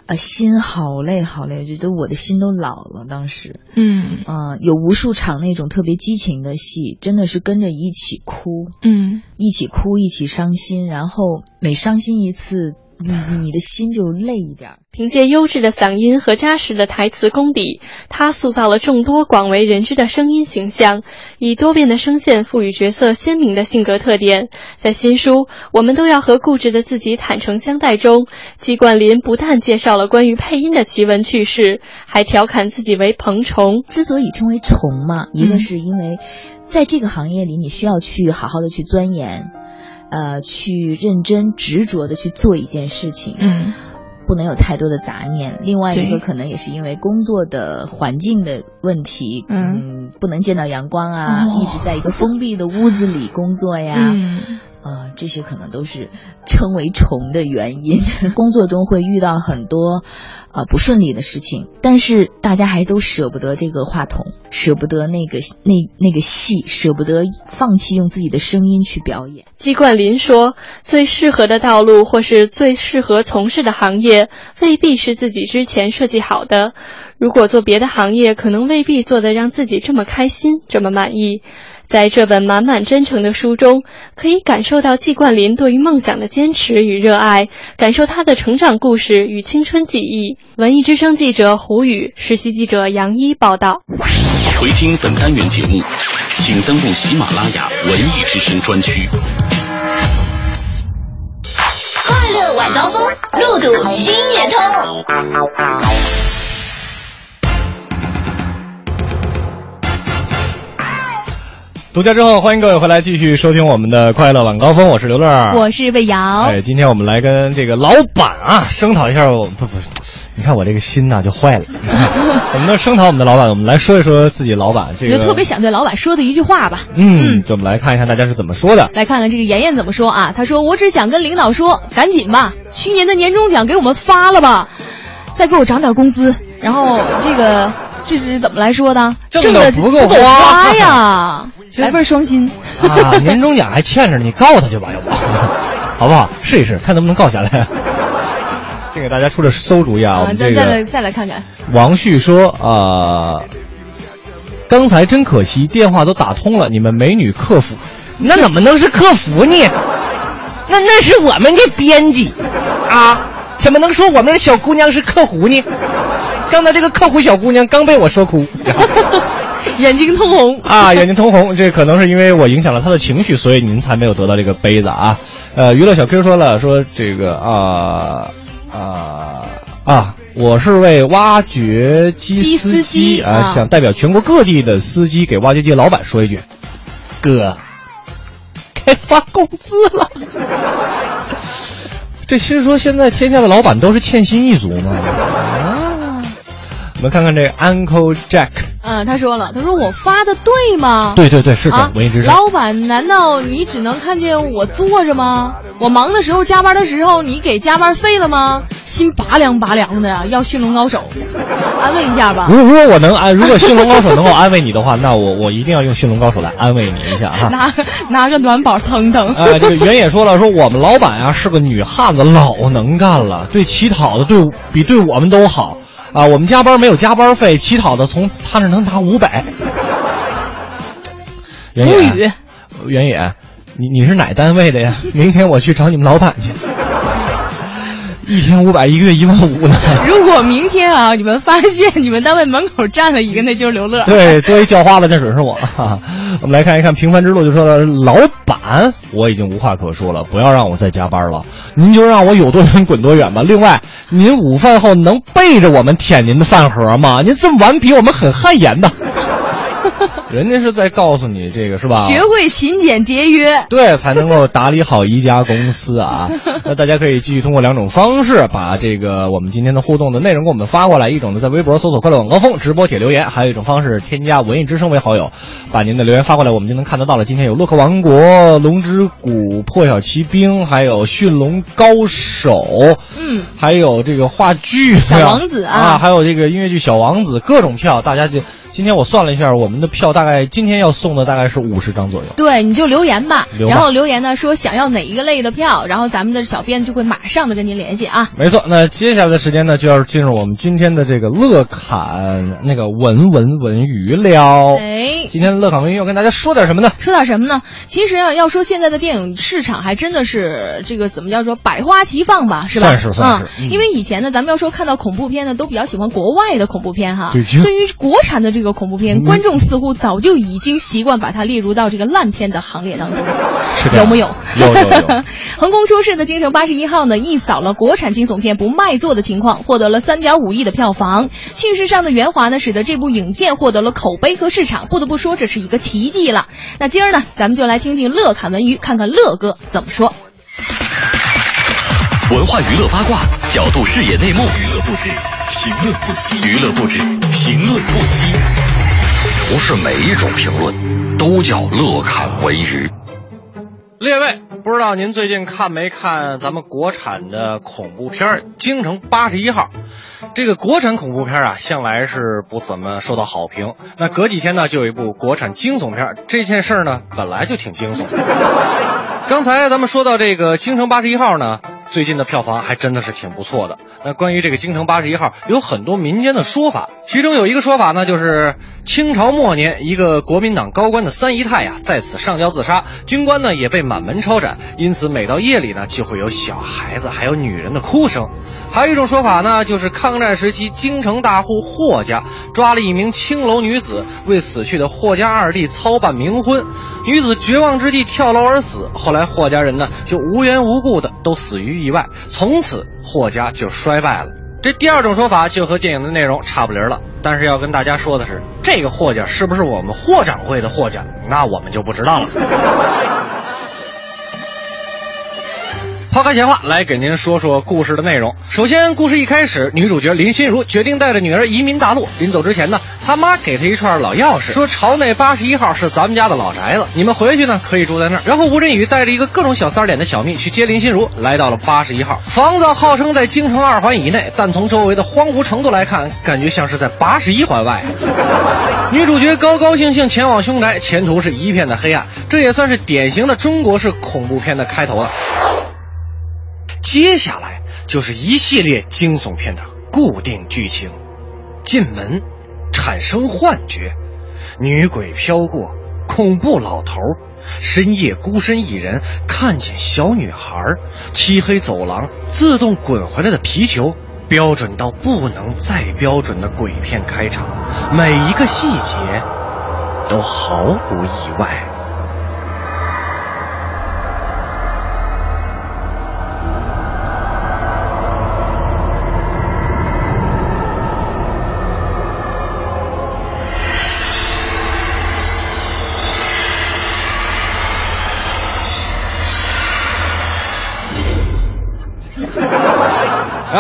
呃，心好累好累，觉得我的心都老了。当时，嗯。嗯、有无数场那种特别激情的戏，真的是跟着一起哭，嗯，一起哭，一起伤心，然后每伤心一次，你你的心就累一点。凭借优质的嗓音和扎实的台词功底，他塑造了众多广为人知的声音形象，以多变的声线赋予角色鲜明的性格特点。在新书《我们都要和固执的自己坦诚相待》中，季冠霖不但介绍了关于配音的奇闻趣事，还调侃自己为“鹏虫”。之所以称为虫嘛，一个嗯是因为在这个行业里，你需要去好好的去钻研，呃，去认真执着的去做一件事情。嗯。不能有太多的杂念。另外一个可能也是因为工作的环境的问题，嗯不能见到阳光啊，哦一直在一个封闭的屋子里工作呀，嗯呃，这些可能都是称为虫的原因。工作中会遇到很多呃不顺利的事情，但是大家还都舍不得这个话筒，舍不得那个那那个戏，舍不得放弃用自己的声音去表演。季冠霖说：“最适合的道路或是最适合从事的行业，未必是自己之前设计好的。如果做别的行业，可能未必做得让自己这么开心、这么满意。”在这本满满真诚的书中，可以感受到季冠霖对于梦想的坚持与热爱，感受他的成长故事与青春记忆。文艺之声记者胡宇，实习记者杨一报道。回听本单元节目，请登录喜马拉雅文艺之声专区。快乐晚高峰，路堵心也通。独家之后，欢迎各位回来继续收听我们的快乐晚高峰，我是刘乐，我是魏瑶。哎，今天我们来跟这个老板啊声讨一下我，不不，你看我这个心呐、就坏了。我们的声讨我们的老板，我们来说一说自己老板这个，就特别想对老板说的一句话吧。嗯，就我们来看一看大家是怎么说的。来看看这个妍妍怎么说啊？她说：“我只想跟领导说，赶紧吧，去年的年终奖给我们发了吧，再给我涨点工资。然后这个这是怎么来说的？挣的不够花花呀，来份双薪。啊，年终奖还欠着呢，你告他去吧，要不。好不好？试一试，看能不能告下来。先给大家出了馊主意啊！我们这个再再来再来看看，王旭说啊、刚才真可惜，电话都打通了，你们美女客服，那怎么能是客服呢？那那是我们的编辑啊，怎么能说我们的小姑娘是客服呢？刚才这个客服小姑娘刚被我说哭，眼睛通红啊，眼睛通红，这可能是因为我影响了她的情绪，所以您才没有得到这个杯子啊。呃，娱乐小 Q 说了，说这个啊啊啊，我是为挖掘机机司司机机啊，啊想代表全国各地的司机给挖掘机老板说一句，哥，该发工资了。这其实说现在天下的老板都是欠薪一族嘛？啊，我们看看这个 Uncle Jack。嗯，他说了，他说我发的对吗？对对对，是的，啊文艺之声。老板，难道你只能看见我坐着吗？我忙的时候、加班的时候，你给加班费了吗？心拔凉拔凉的，要驯龙高手，安慰一下吧。如如果我能安，如果驯龙高手能够安慰你的话，那我 我一定要用驯龙高手来安慰你一下哈。拿拿个暖宝腾腾。哎，这个袁野说了，说我们老板啊是个女汉子，老能干了，对乞讨的对比对我们都好啊。我们加班没有加班费，乞讨的从他那能拿五百。袁野，无语。袁野，你你是哪单位的呀？明天我去找你们老板去。一天五百，一个月一万五呢。如果明天啊，你们发现你们单位门口站了一个，那就是刘乐。对，作为叫花子，这准是我。我们来看一看《平凡之路》，就说了，老板，我已经无话可说了，不要让我再加班了，您就让我有多远滚多远吧。另外，您午饭后能背着我们舔您的饭盒吗？您这么顽皮，我们很汗颜的。人家是在告诉你这个是吧？学会勤俭节约，对，才能够打理好一家公司啊。那大家可以继续通过两种方式把这个我们今天的互动的内容给我们发过来。一种呢，在微博搜索“快乐晚高峰”直播帖留言；还有一种方式，添加“文艺之声”为好友，把您的留言发过来，我们就能看得到了。今天有洛克王国、龙之谷、破晓骑兵，还有驯龙高手，嗯，还有这个话剧小王子啊啊，还有这个音乐剧《小王子》，各种票，大家就今天我算了一下，我们的票大概今天要送的大概是五十张左右。对，你就留言吧，吧然后留言呢说想要哪一个类的票，然后咱们的小编就会马上的跟您联系啊。没错，那接下来的时间呢，就要进入我们今天的这个乐侃那个文文文娱了。哎，今天乐侃文娱要跟大家说点什么呢？说点什么呢？其实啊，要说现在的电影市场还真的是这个怎么叫做百花齐放吧，是吧？算是算是嗯因为以前呢，咱们要说看到恐怖片呢，都比较喜欢国外的恐怖片哈。对于国产的这个恐怖片，嗯观众似乎早就已经习惯把它列入到这个烂片的行列当中。有木有？有有有。横空出世的《京城八十一号》呢，一扫了国产惊悚片不卖座的情况，获得了三点五亿的票房。叙事上的圆滑呢，使得这部影片获得了口碑和市场。不得不说，这是一个奇迹了。那今儿呢，咱们就来听听乐侃文娱，看看乐哥怎么说。文化娱乐八卦，角度视野内幕，娱乐不止，评论不息，娱乐不止，评论不息。不是每一种评论都叫乐侃文娱。列位，不知道您最近看没看咱们国产的恐怖片《京城八十一号》？这个国产恐怖片啊，向来是不怎么受到好评。那隔几天呢，就有一部国产惊悚片，这件事呢，本来就挺惊悚的。刚才咱们说到这个《京城八十一号》呢，最近的票房还真的是挺不错的。那关于这个《京城八十一号》，有很多民间的说法，其中有一个说法呢，就是清朝末年一个国民党高官的三姨太呀，在此上吊自杀，军官呢也被满门抄斩，因此每到夜里呢，就会有小孩子还有女人的哭声。还有一种说法呢，就是抗战时期京城大户霍家抓了一名青楼女子，为死去的霍家二弟操办冥婚，女子绝望之际跳楼而死。后来来霍家人呢就无缘无故的都死于意外，从此霍家就衰败了。这第二种说法就和电影的内容差不离了，但是要跟大家说的是，这个霍家是不是我们霍掌柜的霍家，那我们就不知道了。抛开闲话，来给您说说故事的内容。首先，故事一开始，女主角林心如决定带着女儿移民大陆。临走之前呢，她妈给她一串老钥匙，说朝内八十一号是咱们家的老宅子，你们回去呢可以住在那儿。然后吴镇宇带着一个各种小三脸的小蜜去接林心如，来到了八十一号房子，号称在京城二环以内，但从周围的荒芜程度来看，感觉像是在八十一环外。女主角高高兴兴前往凶宅，前途是一片的黑暗，这也算是典型的中国式恐怖片的开头了。接下来就是一系列惊悚片的固定剧情：进门，产生幻觉，女鬼飘过，恐怖老头，深夜孤身一人看见小女孩，漆黑走廊，自动滚回来。的皮球。标准到不能再标准的鬼片开场，每一个细节都毫不意外。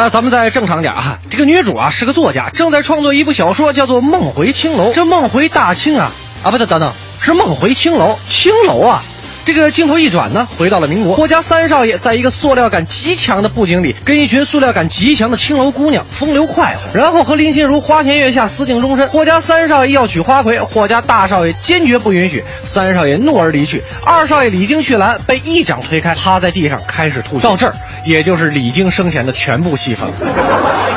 那，咱们再正常点啊！这个女主啊是个作家，正在创作一部小说，叫做《梦回青楼》。这梦回大清啊啊，不对，等等，是梦回青楼，青楼啊！这个镜头一转呢，回到了民国，霍家三少爷在一个塑料感极强的布景里，跟一群塑料感极强的青楼姑娘风流快活，然后和林心如花前月下，私定终身。霍家三少爷要娶花魁，霍家大少爷坚决不允许，三少爷怒而离去。二少爷李靖去拦，被一掌推开，趴在地上开始吐血。到这儿。也就是李靖生前的全部戏份。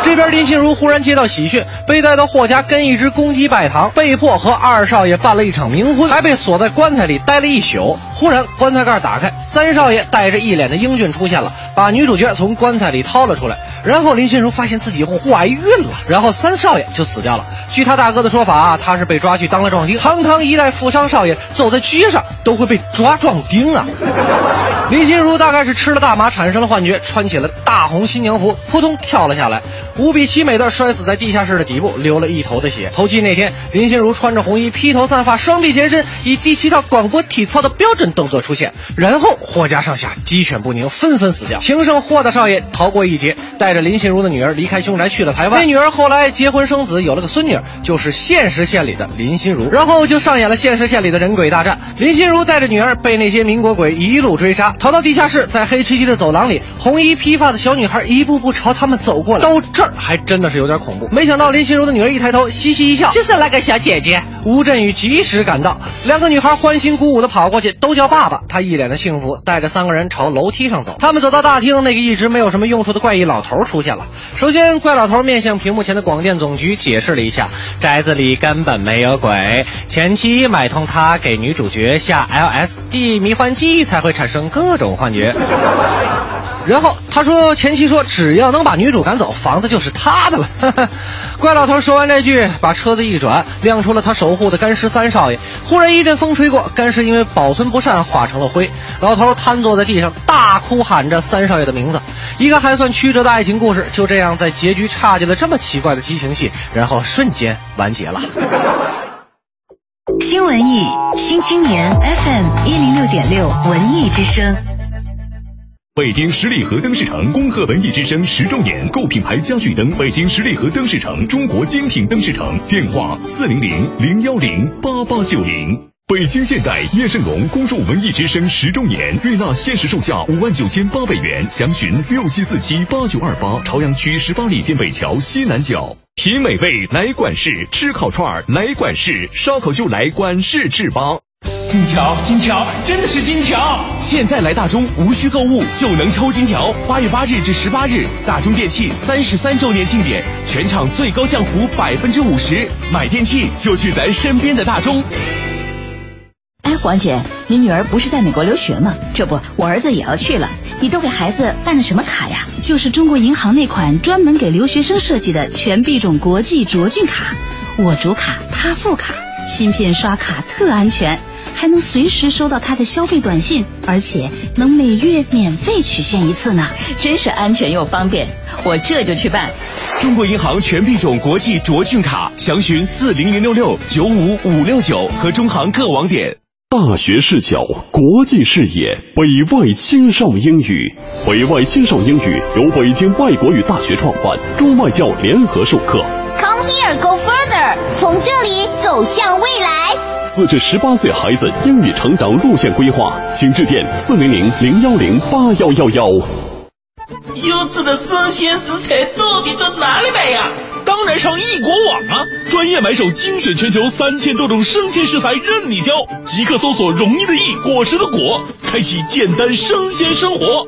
这边林心如忽然接到喜讯，被带到霍家跟一只公鸡拜堂，被迫和二少爷办了一场冥婚，还被锁在棺材里待了一宿。忽然棺材盖打开，三少爷带着一脸的英俊出现了，把女主角从棺材里掏了出来。然后林心如发现自己怀孕了，然后三少爷就死掉了。据他大哥的说法啊，他是被抓去当了壮丁。堂堂一代富商少爷，走在街上都会被抓壮丁啊。林心如大概是吃了大麻产生了幻觉，穿起了大红新娘服，扑通跳了下来，无比凄美的摔死在地下室的底部，流了一头的血。头七那天，林心如穿着红衣，披头散发，双臂前伸，以第七套广播体操的标准动作出现。然后霍家上下鸡犬不宁，纷纷死掉。情圣霍大少爷逃过一劫，带着林心如的女儿离开凶宅去了台湾。那女儿后来结婚生子，有了个孙女，就是现实线里的林心如。然后就上演了现实线里的人鬼大战。林心如带着女儿被那些民国鬼一路追杀。逃到地下室，在黑漆漆的走廊里，红衣披发的小女孩一步步朝他们走过来。到这儿还真的是有点恐怖。没想到林心如的女儿一抬头，嘻嘻一笑，就是那个小姐姐。吴镇宇及时赶到，两个女孩欢欣鼓舞的跑过去，都叫爸爸。他一脸的幸福，带着三个人朝楼梯上走。他们走到大厅，那个一直没有什么用处的怪异老头出现了。首先，怪老头面向屏幕前的广电总局解释了一下，宅子里根本没有鬼，前妻买通他给女主角下 LSD 迷幻剂才会产生各种幻觉。然后他说，前妻说只要能把女主赶走，房子就是他的了。怪老头说完这句，把车子一转，亮出了他守护的干尸三少爷。忽然一阵风吹过，干尸因为保存不善化成了灰。老头瘫坐在地上，大哭喊着三少爷的名字。一个还算曲折的爱情故事，就这样在结局差进了这么奇怪的激情戏，然后瞬间完结了。新文艺新青年 FM 一零六点六文艺之声。北京十里河灯饰城恭贺文艺之声十周年，购品牌家具灯，北京十里河灯饰城，中国精品灯饰城，电话四零零零幺零八八九零。北京现代叶盛龙恭祝文艺之声十周年，瑞纳限时售价五万九千八百元，详询六七四七八九二八，朝阳区十八里店北桥西南角。品美味来管事，吃烤串来管事，烧烤就来管事制吧。金条，金条，真的是金条！现在来大中，无需购物就能抽金条。八月八日至十八日，大中电器三十三周年庆典，全场最高降幅百分之五十，买电器就去咱身边的大中。哎，黄姐，你女儿不是在美国留学吗？这不，我儿子也要去了。你都给孩子办的什么卡呀？就是中国银行那款专门给留学生设计的全币种国际卓俊卡，我主卡，他副卡，芯片刷卡特安全。还能随时收到他的消费短信，而且能每月免费取现一次呢，真是安全又方便。我这就去办。中国银行全币种国际卓俊卡，详询四零零六六九五五六九和中行各网点。大学视角，国际视野，北外青少英语。北外青少英语由北京外国语大学创办，中外教联合授课。Come here, go further，从这里走向未来。四至十八岁孩子英语成长路线规划，请致电四零零零幺零八幺幺幺。优质的生鲜食材到底到哪里买呀？当然上易果网啊！专业买手精选全球三千多种生鲜食材任你挑，即刻搜索“容易的易，果实的果”，开启简单生鲜生活。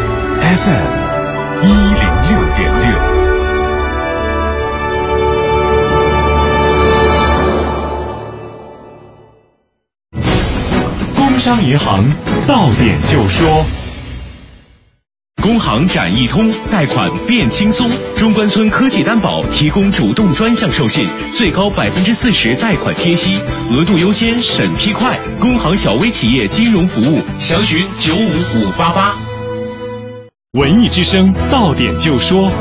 FM 一零六点六。工商银行到点就说，工行展易通贷款变轻松，中关村科技担保提供主动专项授信，最高百分之四十贷款贴息，额度优先，审批快。工行小微企业金融服务，详询九五五八八。文艺之声到点就说，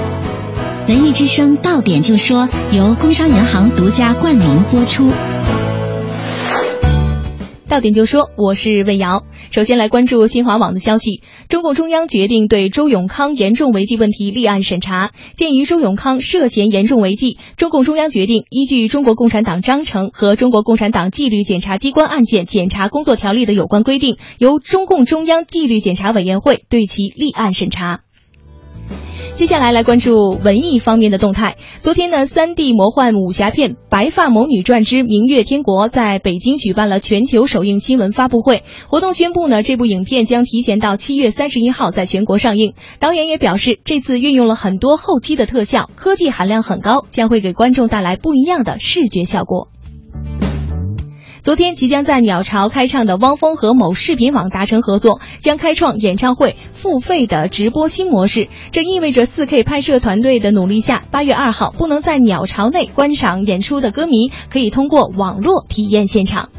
文艺之声到点就说由工商银行独家冠名播出。到点就说，我是魏瑶。首先来关注新华网的消息，中共中央决定对周永康严重违纪问题立案审查。鉴于周永康涉嫌严重违纪，中共中央决定依据《中国共产党章程》和《中国共产党纪律检察机关案件检查工作条例》的有关规定，由中共中央纪律检查委员会对其立案审查。接下来来关注文艺方面的动态。昨天呢，三 D 魔幻武侠片《白发魔女传之明月天国》在北京举办了全球首映新闻发布会。活动宣布呢，这部影片将提前到七月三十一号在全国上映。导演也表示，这次运用了很多后期的特效，科技含量很高，将会给观众带来不一样的视觉效果。昨天即将在鸟巢开唱的汪峰和某视频网达成合作，将开创演唱会付费的直播新模式。这意味着四 K 拍摄团队的努力下，八月二号不能在鸟巢内观赏演出的歌迷，可以通过网络体验现场。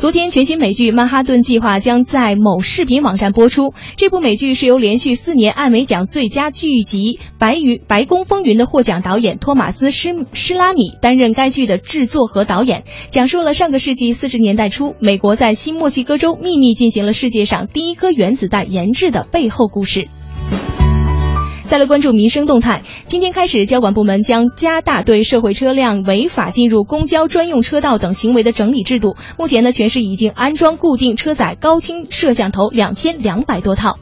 昨天，全新美剧《曼哈顿计划》将在某视频网站播出。这部美剧是由连续四年艾美奖最佳剧集《白云白宫风云》的获奖导演托马斯施施拉米担任该剧的制作和导演，讲述了上个世纪四十年代初，美国在新墨西哥州秘密进行了世界上第一颗原子弹研制的背后故事。再来关注民生动态。今天开始，交管部门将加大对社会车辆违法进入公交专用车道等行为的整理制度。目前呢，全市已经安装固定车载高清摄像头两千两百多套。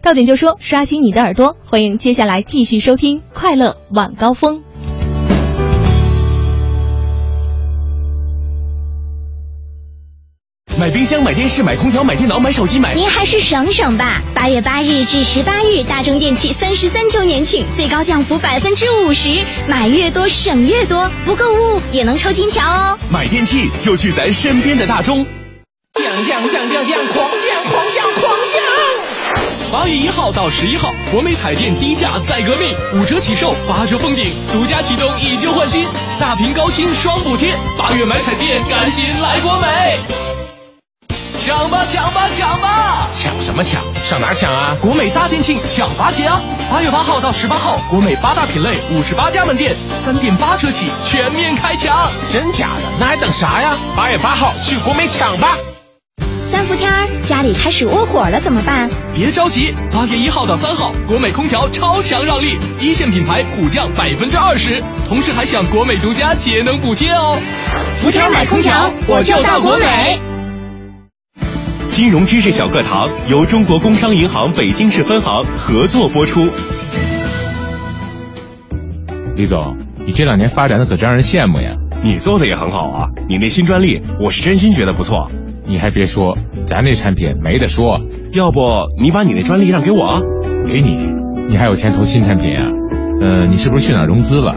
到点就说，刷新你的耳朵，欢迎接下来继续收听《快乐晚高峰》。买冰箱、买电视、买空调、买电脑、买手机、买……您还是省省吧。八月八日至十八日，大中电器三十三周年庆，最高降幅百分之五十，买越多省越多，不购物也能抽金条哦。买电器就去咱身边的大中。降降降降降，狂降狂降狂降！八月一号到十一号，国美彩电低价再革命，五折起售，八折封顶，独家启动以旧换新，大屏高清双补贴。八月买彩电，赶紧来国美！抢吧抢吧抢吧！抢什么抢？上哪抢啊？国美大店庆抢八节啊！八月八号到十八号，国美八大品类五十八家门店，三点八折起，全面开抢！真假的？那还等啥呀？八月八号去国美抢吧！三伏天儿，家里开始窝火了怎么办？别着急，八月一号到三号，国美空调超强让利，一线品牌普降百分之二十，同时还享国美独家节能补贴哦。伏天买空调，我就到国美。金融知识小课堂由中国工商银行北京市分行合作播出。李总，你这两年发展的可真让人羡慕呀！你做的也很好啊，你那新专利，我是真心觉得不错。你还别说，咱那产品没得说。要不你把你那专利让给我？给你，你还有钱投新产品啊？呃，你是不是去哪儿融资了？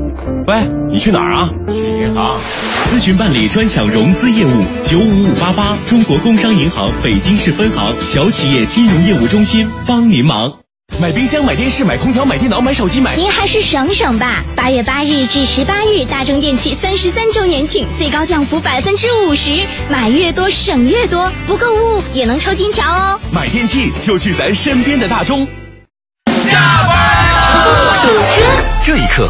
喂，你去哪儿啊？去银行。咨询办理专享融资业务，九五五八八，中国工商银行北京市分行小企业金融业务中心帮您忙。买冰箱、买电视、买空调、买电脑、买手机、买……您还是省省吧。八月八日至十八日，大中电器三十三周年庆，最高降幅百分之五十，买越多省越多，不购物也能抽金条哦。买电器就去咱身边的大中。下班了堵车，这一刻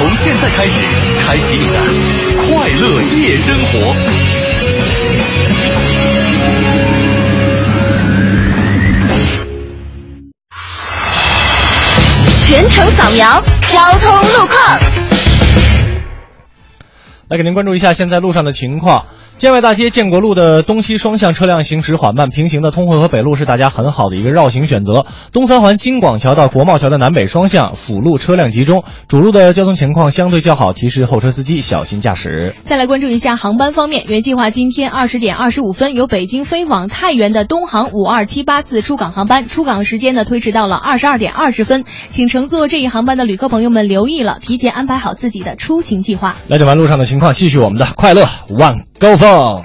从现在开始，开启你的快乐夜生活。全程扫描交通路况。来给您关注一下现在路上的情况。建外大街建国路的东西双向车辆行驶缓慢，平行的通惠河北路是大家很好的一个绕行选择。东三环京广桥到国贸桥的南北双向辅路车辆集中，主路的交通情况相对较好，提示后车司机小心驾驶。再来关注一下航班方面，原计划今天二十点二十五分由北京飞往太原的东航五二七八次出港航班，出港时间呢推迟到了二十二点二十分，请乘坐这一航班的旅客朋友们留意了，提前安排好自己的出行计划。了解完路上的情况，继续我们的快乐晚高峰。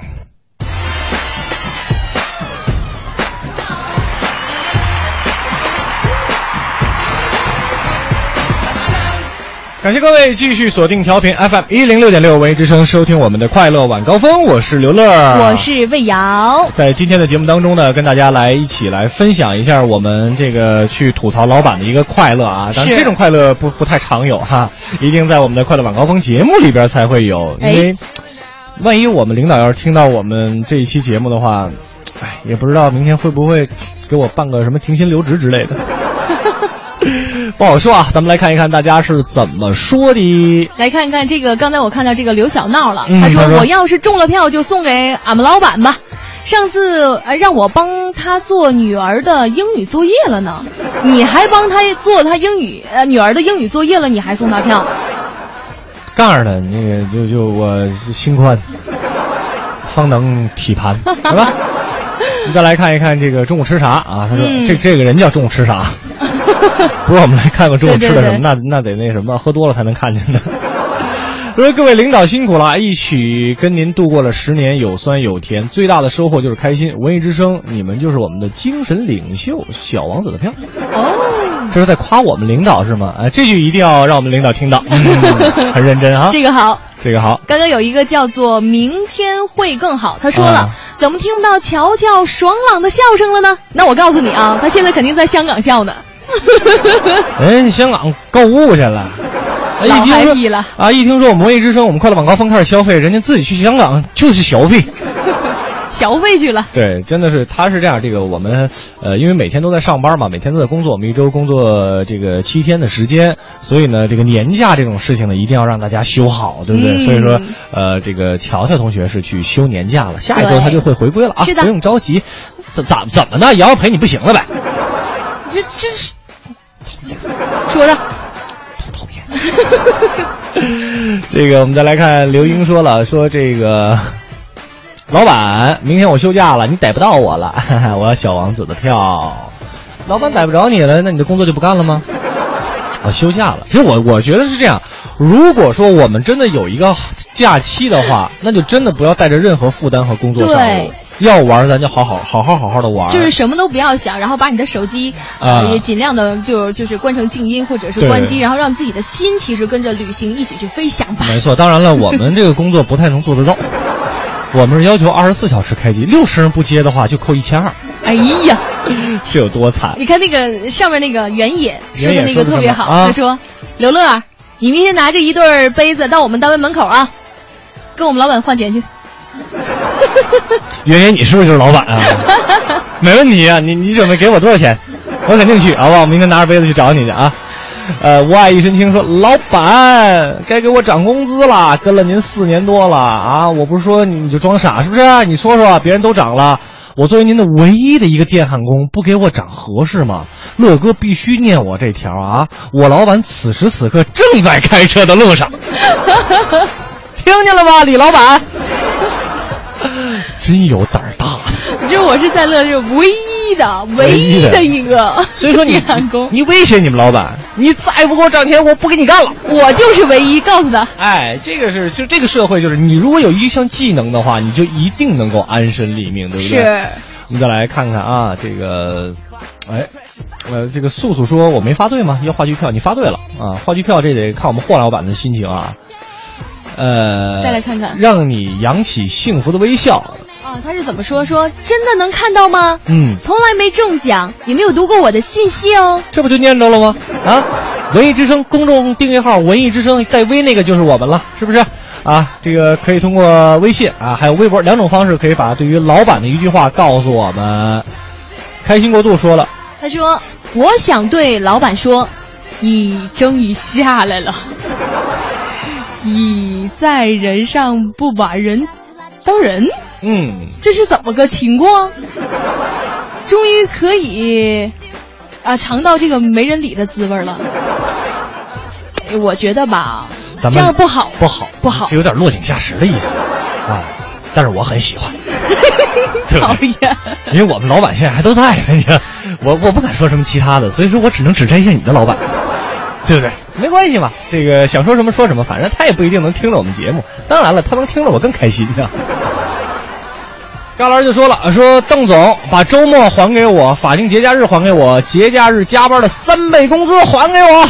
感谢各位继续锁定调频 FM 一零六点六文艺之声，收听我们的快乐晚高峰。我是刘乐，我是魏瑶。在今天的节目当中呢，跟大家来一起来分享一下我们这个去吐槽老板的一个快乐啊。当然，这种快乐不不太常有哈，一定在我们的快乐晚高峰节目里边才会有，因为。万一我们领导要是听到我们这一期节目的话，哎，也不知道明天会不会给我办个什么停薪留职之类的，不好说啊。咱们来看一看大家是怎么说的。来看看这个，刚才我看到这个刘小闹了，嗯、他说他说我要是中了票就送给俺们老板吧。上次呃让我帮他做女儿的英语作业了呢，你还帮他做他英语呃女儿的英语作业了，你还送他票？告诉他，那个就就我心宽，方能体盘，是吧？你再来看一看这个中午吃啥啊？他说、嗯这这个人叫中午吃啥？不是我们来看看中午吃的什么，对对对那那得那什么，喝多了才能看见的。说各位领导辛苦了，一起跟您度过了十年，有酸有甜，最大的收获就是开心。文艺之声，你们就是我们的精神领袖，小王子的票。哦，这是在夸我们领导是吗？哎，这句一定要让我们领导听到，嗯、很认真啊。这个好。这个好，刚刚有一个叫做“明天会更好”，他说了，啊怎么听不到乔乔爽朗的笑声了呢？那我告诉你啊，他现在肯定在香港笑呢。人家香港购物去了。哎老一听说 happy 了啊！一听说我们文艺之声，我们快乐晚高峰开始消费，人家自己去香港就是消费。消费去了。对，真的是他是这样。这个我们呃，因为每天都在上班嘛，每天都在工作，我们一周工作这个七天的时间，所以呢，这个年假这种事情呢，一定要让大家休好，对不对？嗯所以说，呃，这个乔乔同学是去休年假了，下一周他就会回归了啊，是的不用着急。怎怎怎么呢？瑶瑶陪你不行了呗？这这是说的。这个我们再来看刘英说了，说这个老板，明天我休假了，你逮不到我了，哈 哈我要小王子的票。老板逮不着你了，那你的工作就不干了吗？我休假了。其实我我觉得是这样，如果说我们真的有一个假期的话，那就真的不要带着任何负担和工作上路。要玩咱就好好好好好好的玩。就是什么都不要想，然后把你的手机啊呃也尽量的就就是关成静音或者是关机，然后让自己的心其实跟着旅行一起去飞翔吧。没错，当然了，我们这个工作不太能做得到。我们是要求二十四小时开机，六十人不接的话就扣一千二，哎呀，是有多惨？你看那个上面那个原野说的那个特别好，他说：“刘乐，你明天拿着一对儿杯子到我们单位门口啊，跟我们老板换钱去。圆圆，你是不是就是老板啊？没问题啊，你你准备给我多少钱？我肯定去，好不好？我明天拿着杯子去找你去啊。呃，无爱一身轻说，老板该给我涨工资了，跟了您四年多了啊，我不是说你你就装傻是不是？你说说，别人都涨了，我作为您的唯一的一个电焊工，不给我涨合适吗？乐哥必须念我这条啊！我老板此时此刻正在开车的路上，听见了吗，李老板？真有胆儿大。你知道我是在乐这唯一的、唯一的一个，所以说你你威胁你们老板，你再不给我涨钱，我不给你干了。我就是唯一，告诉他。哎，这个是就这个社会，就是你如果有一项技能的话，你就一定能够安身立命，对不对？是。我们再来看看啊，这个，哎，呃，这个素素说我没发对吗？要话剧票，你发对了啊！话剧票这得看我们霍老板的心情啊。呃，再来看看，让你扬起幸福的微笑。啊，他是怎么说？说真的能看到吗？嗯，从来没中奖，也没有读过我的信息哦。这不就念着了吗？啊，文艺之声公众订阅号“文艺之声”带“微”那个就是我们了，是不是？啊，这个可以通过微信啊，还有微博两种方式，可以把对于老板的一句话告诉我们。开心过度说了，他说：“我想对老板说，你终于下来了，你在人上不把人当人。”嗯，这是怎么个情况？终于可以啊尝到这个没人理的滋味了。我觉得吧，这样不好，不好，不好，这有点落井下石的意思啊。但是我很喜欢，讨厌，因为我们老板现在还都在呢。我我不敢说什么其他的，所以说我只能指摘一下你的老板，对不对？没关系嘛，这个想说什么说什么，反正他也不一定能听着我们节目。当然了，他能听着我更开心啊。嘎兰就说了，说邓总把周末还给我，法定节假日还给我，节假日加班的三倍工资还给我。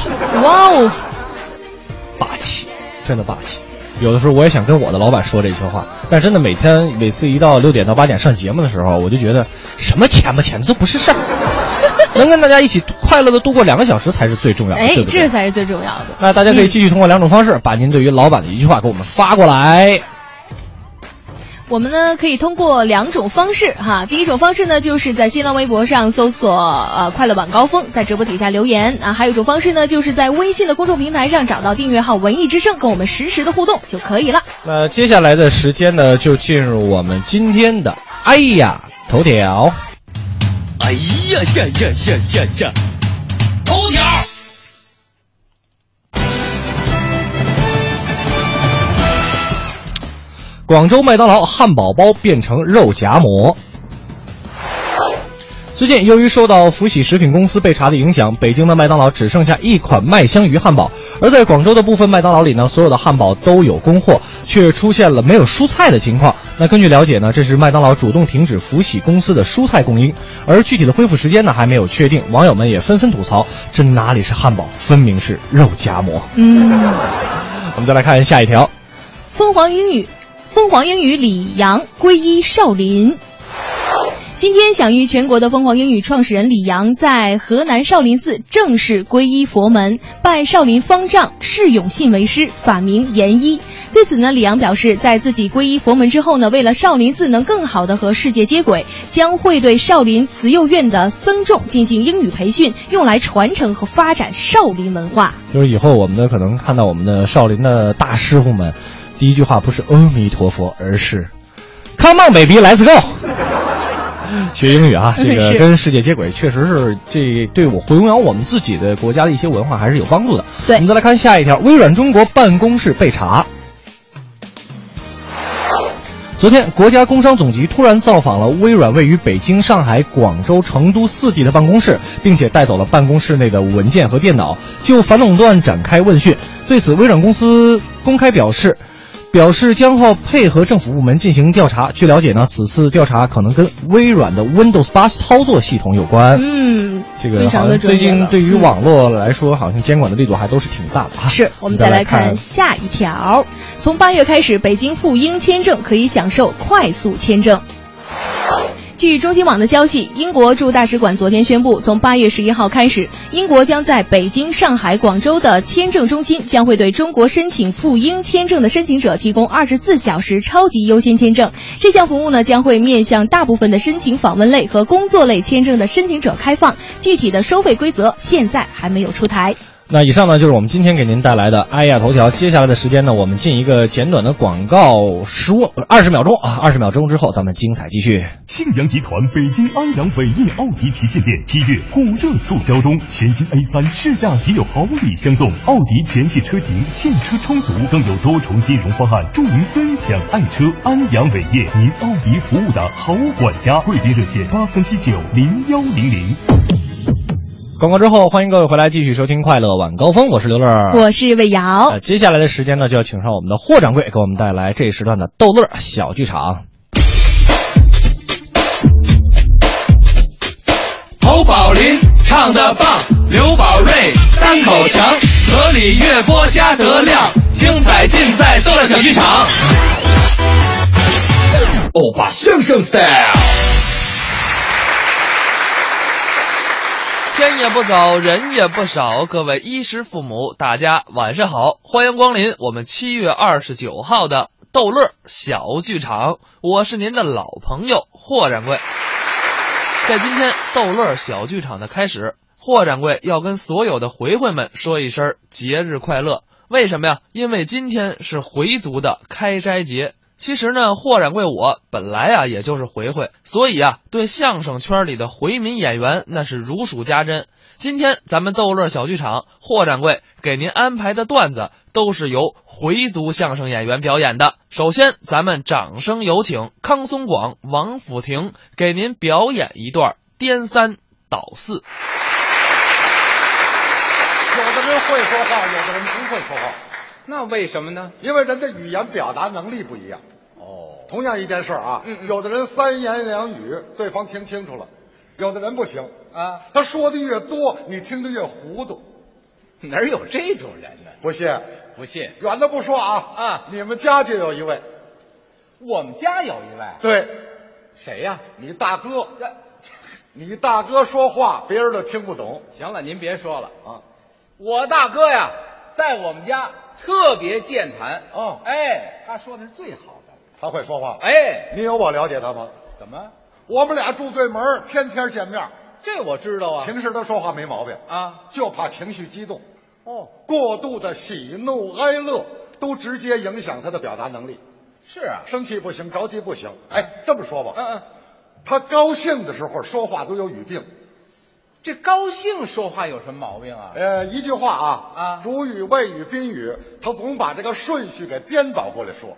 哇哦，霸气，真的霸气。有的时候我也想跟我的老板说这些话，但真的每天每次一到六点到八点上节目的时候，我就觉得什么钱不钱的都不是事儿，能跟大家一起快乐的度过两个小时才是最重要的，哎，对不对？这才是最重要的。那大家可以继续通过两种方式，把您对于老板的一句话给我们发过来。我们呢可以通过两种方式哈，第一种方式呢就是在新浪微博上搜索呃快乐晚高峰，在直播底下留言啊，还有一种方式呢就是在微信的公众平台上找到订阅号文艺之声，跟我们实时的互动就可以了。那接下来的时间呢，就进入我们今天的哎呀头条。哎呀呀呀呀呀呀！头条。广州麦当劳汉堡包变成肉夹馍。最近，由于受到福喜食品公司被查的影响，北京的麦当劳只剩下一款麦香鱼汉堡。而在广州的部分麦当劳里呢，所有的汉堡都有供货，却出现了没有蔬菜的情况。那根据了解呢，这是麦当劳主动停止福喜公司的蔬菜供应，而具体的恢复时间呢还没有确定。网友们也纷纷吐槽：这哪里是汉堡，分明是肉夹馍。嗯，我们再来看下一条，凤凰英语。凤凰英语李阳皈依少林。今天享誉全国的凤凰英语创始人李阳在河南少林寺正式皈依佛门，拜少林方丈释永信为师，法名严一。对此呢，李阳表示，在自己皈依佛门之后呢，为了少林寺能更好的和世界接轨，将会对少林慈幼院的僧众进行英语培训，用来传承和发展少林文化。就是以后我们呢可能看到我们的少林的大师傅们。第一句话不是阿弥陀佛，而是 Come on, baby, let's go。学英语啊，这个跟世界接轨，确实是这对我弘扬我们自己的国家的一些文化还是有帮助的。对，我们再来看下一条：微软中国办公室被查。昨天，国家工商总局突然造访了微软位于北京、上海、广州、成都四地的办公室，并且带走了办公室内的文件和电脑，就反垄断展开问讯。对此，微软公司公开表示。表示将会配合政府部门进行调查。据了解呢，此次调查可能跟微软的 Windows 八操作系统有关。嗯，这个好像最近对于网络来说，好像监管的力度还都是挺大的啊。是我们再来看下一条，从八月开始，北京赴英签证可以享受快速签证。据中新网的消息，英国驻大使馆昨天宣布，从八月十一号开始，英国将在北京、上海、广州的签证中心将会对中国申请赴英签证的申请者提供二十四小时超级优先签证。这项服务呢，将会面向大部分的申请访问类和工作类签证的申请者开放。具体的收费规则现在还没有出台。那以上呢就是我们今天给您带来的哎呀头条。接下来的时间呢，我们进一个简短的广告，十五二十秒钟啊，二十秒钟之后咱们精彩继续。庆阳集团北京安阳伟业奥迪旗舰店七月火热促销中，全新 A 三试驾即有好礼相送，奥迪全系车型现车充足，更有多重金融方案助您分享爱车。安阳伟业，您奥迪服务的好管家，贵宾热线八三七九零幺零零。广告之后，欢迎各位回来继续收听《快乐晚高峰》，我是刘乐，我是魏瑶。呃，接下来的时间呢，就要请上我们的霍掌柜，给我们带来这一时段的逗乐小剧场。侯宝林唱的棒，刘宝瑞单口强，河里月波加德亮，精彩尽在逗乐小剧场。欧巴相声 style。天也不早，人也不少，各位衣食父母，大家晚上好，欢迎光临我们七月二十九号的逗乐小剧场，我是您的老朋友霍掌柜。在今天逗乐小剧场的开始，霍掌柜要跟所有的回回们说一声节日快乐。为什么呀？因为今天是回族的开斋节。其实呢，霍掌柜我本来啊也就是回回，所以啊对相声圈里的回民演员那是如数家珍。今天咱们逗乐小剧场，霍掌柜给您安排的段子都是由回族相声演员表演的。首先，咱们掌声有请康松广、王府亭给您表演一段颠三倒四。有的人会说话，有的人不会说话。那为什么呢？因为人的语言表达能力不一样。哦，同样一件事啊，嗯嗯有的人三言两语对方听清楚了，有的人不行啊。他说的越多，你听得越糊涂。哪有这种人呢？不信？不信？远的不说啊啊，你们家就有一位，我们家有一位，对，谁呀？你大哥。你大哥说话，别人都听不懂。行了，您别说了啊。我大哥呀，在我们家特别健谈。哦，哎，他说的是最好的。他会说话。哎，你有我了解他吗？怎么？我们俩住对门，天天见面。这我知道啊。平时他说话没毛病啊，就怕情绪激动。哦，过度的喜怒哀乐都直接影响他的表达能力。是啊，生气不行，着急不行。哎，这么说吧，嗯嗯，他高兴的时候说话都有语病。这高兴说话有什么毛病啊？呃，一句话啊啊，主语、谓语、宾语，他总把这个顺序给颠倒过来说。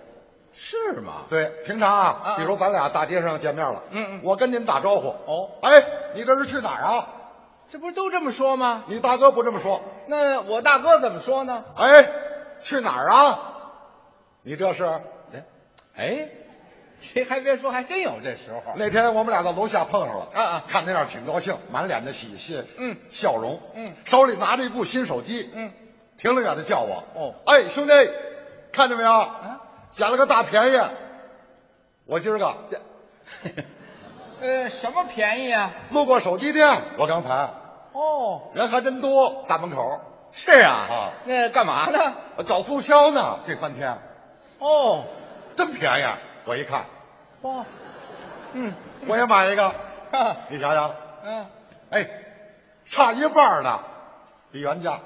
是吗？对，平常啊，啊比如咱俩大街上见面了，嗯嗯，我跟您打招呼，哦，哎，你这是去哪儿啊？这不是都这么说吗？你大哥不这么说，那我大哥怎么说呢？哎，去哪儿啊？你这是？哎，这还别说，还真有这时候。那天我们俩到楼下碰上了，啊啊，看那样挺高兴，满脸的喜气，嗯，笑容，嗯，手里拿着一部新手机，嗯，停了远的叫我，哦，哎，兄弟，看见没有？啊，捡了个大便宜。我今儿个，呃，什么便宜啊？路过手机店，我刚才，哦，人还真多，大门口。是啊，啊，那干嘛呢？找促销呢，这三天。哦，真便宜！我一看，哇，嗯，我也买一个，你想想，嗯，哎，差一半呢，比原价。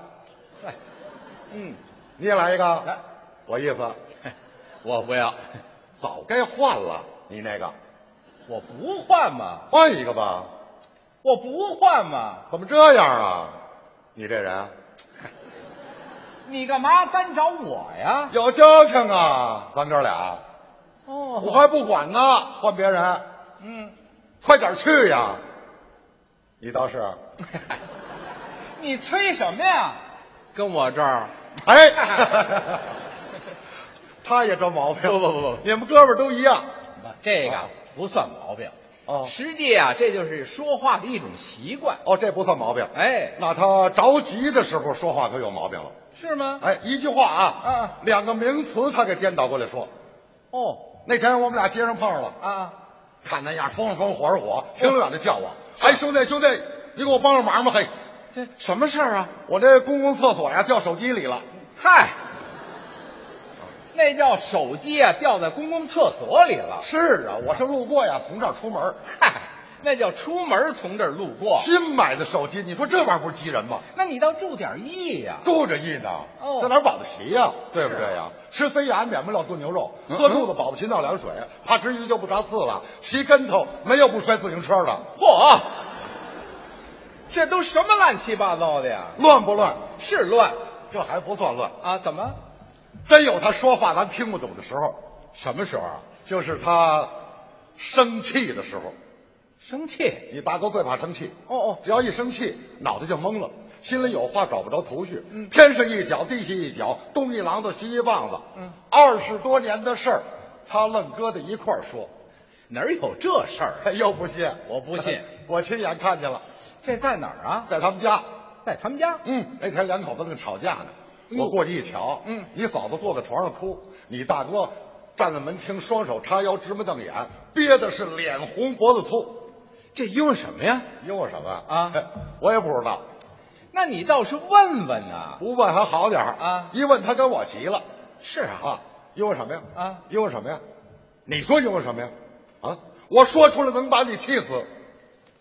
哎，嗯，你也来一个，我意思，我不要，早该换了。你那个，我不换嘛，换一个吧。我不换嘛，怎么这样啊？你这人，你干嘛单找我呀？有交情啊，咱哥俩。哦，我还不管呢，换别人。嗯，快点去呀！你倒是，你催什么呀？跟我这儿，哎，他也招毛病。不不不不，你们哥们都一样。这个不算毛病。哦，实际啊，这就是说话的一种习惯。哦，这不算毛病。哎，那他着急的时候说话可有毛病了。是吗？哎，一句话啊，啊，两个名词他给颠倒过来说。哦，那天我们俩街上碰上了啊，看那样风风火火，挺远的叫我，哎，兄弟兄弟，你给我帮个忙吧，嘿，这什么事儿啊？我这公共厕所呀掉手机里了。嗨。那叫手机啊，掉在公共厕所里了。是啊，我是路过呀，从这儿出门。嗨，那叫出门从这儿路过。新买的手机，你说这玩意儿不是急人吗？那你倒注点意呀、注着意呢，哦在哪保得齐呀、对不对呀、吃飞牙免不了炖牛肉，嗯喝肚子保不齐闹凉水，怕吃鱼就不扎刺了，骑跟头没有不摔自行车的，嚯，这都什么乱七八糟的呀？乱不乱？是乱这还不算乱，啊？怎么？真有他说话咱听不懂的时候，什么时候啊？就是他生气的时候。生气？你大哥最怕生气，哦哦，只要一生气，脑袋就懵了，心里有话找不着头绪，嗯天上一脚地下一脚，东一榔头西一棒子，嗯，二十多年的事儿，他愣搁在一块儿说，哪儿有这事儿啊？又不信？我不信，我亲眼看见了，这在哪儿啊？在他们家，在他们家。嗯，那天两口子正吵架呢，我过去一瞧，嗯你嫂子坐在床上哭，你大哥站在门厅，双手叉腰，直目瞪眼，憋的是脸红脖子粗。这因为什么呀？因为什么啊？我也不知道，那你倒是问问呐。不问还好点儿啊，一问他跟我急了。是啊，啊，因为什么呀？啊，因为什么呀？你说因为什么呀？啊，我说出来能把你气死。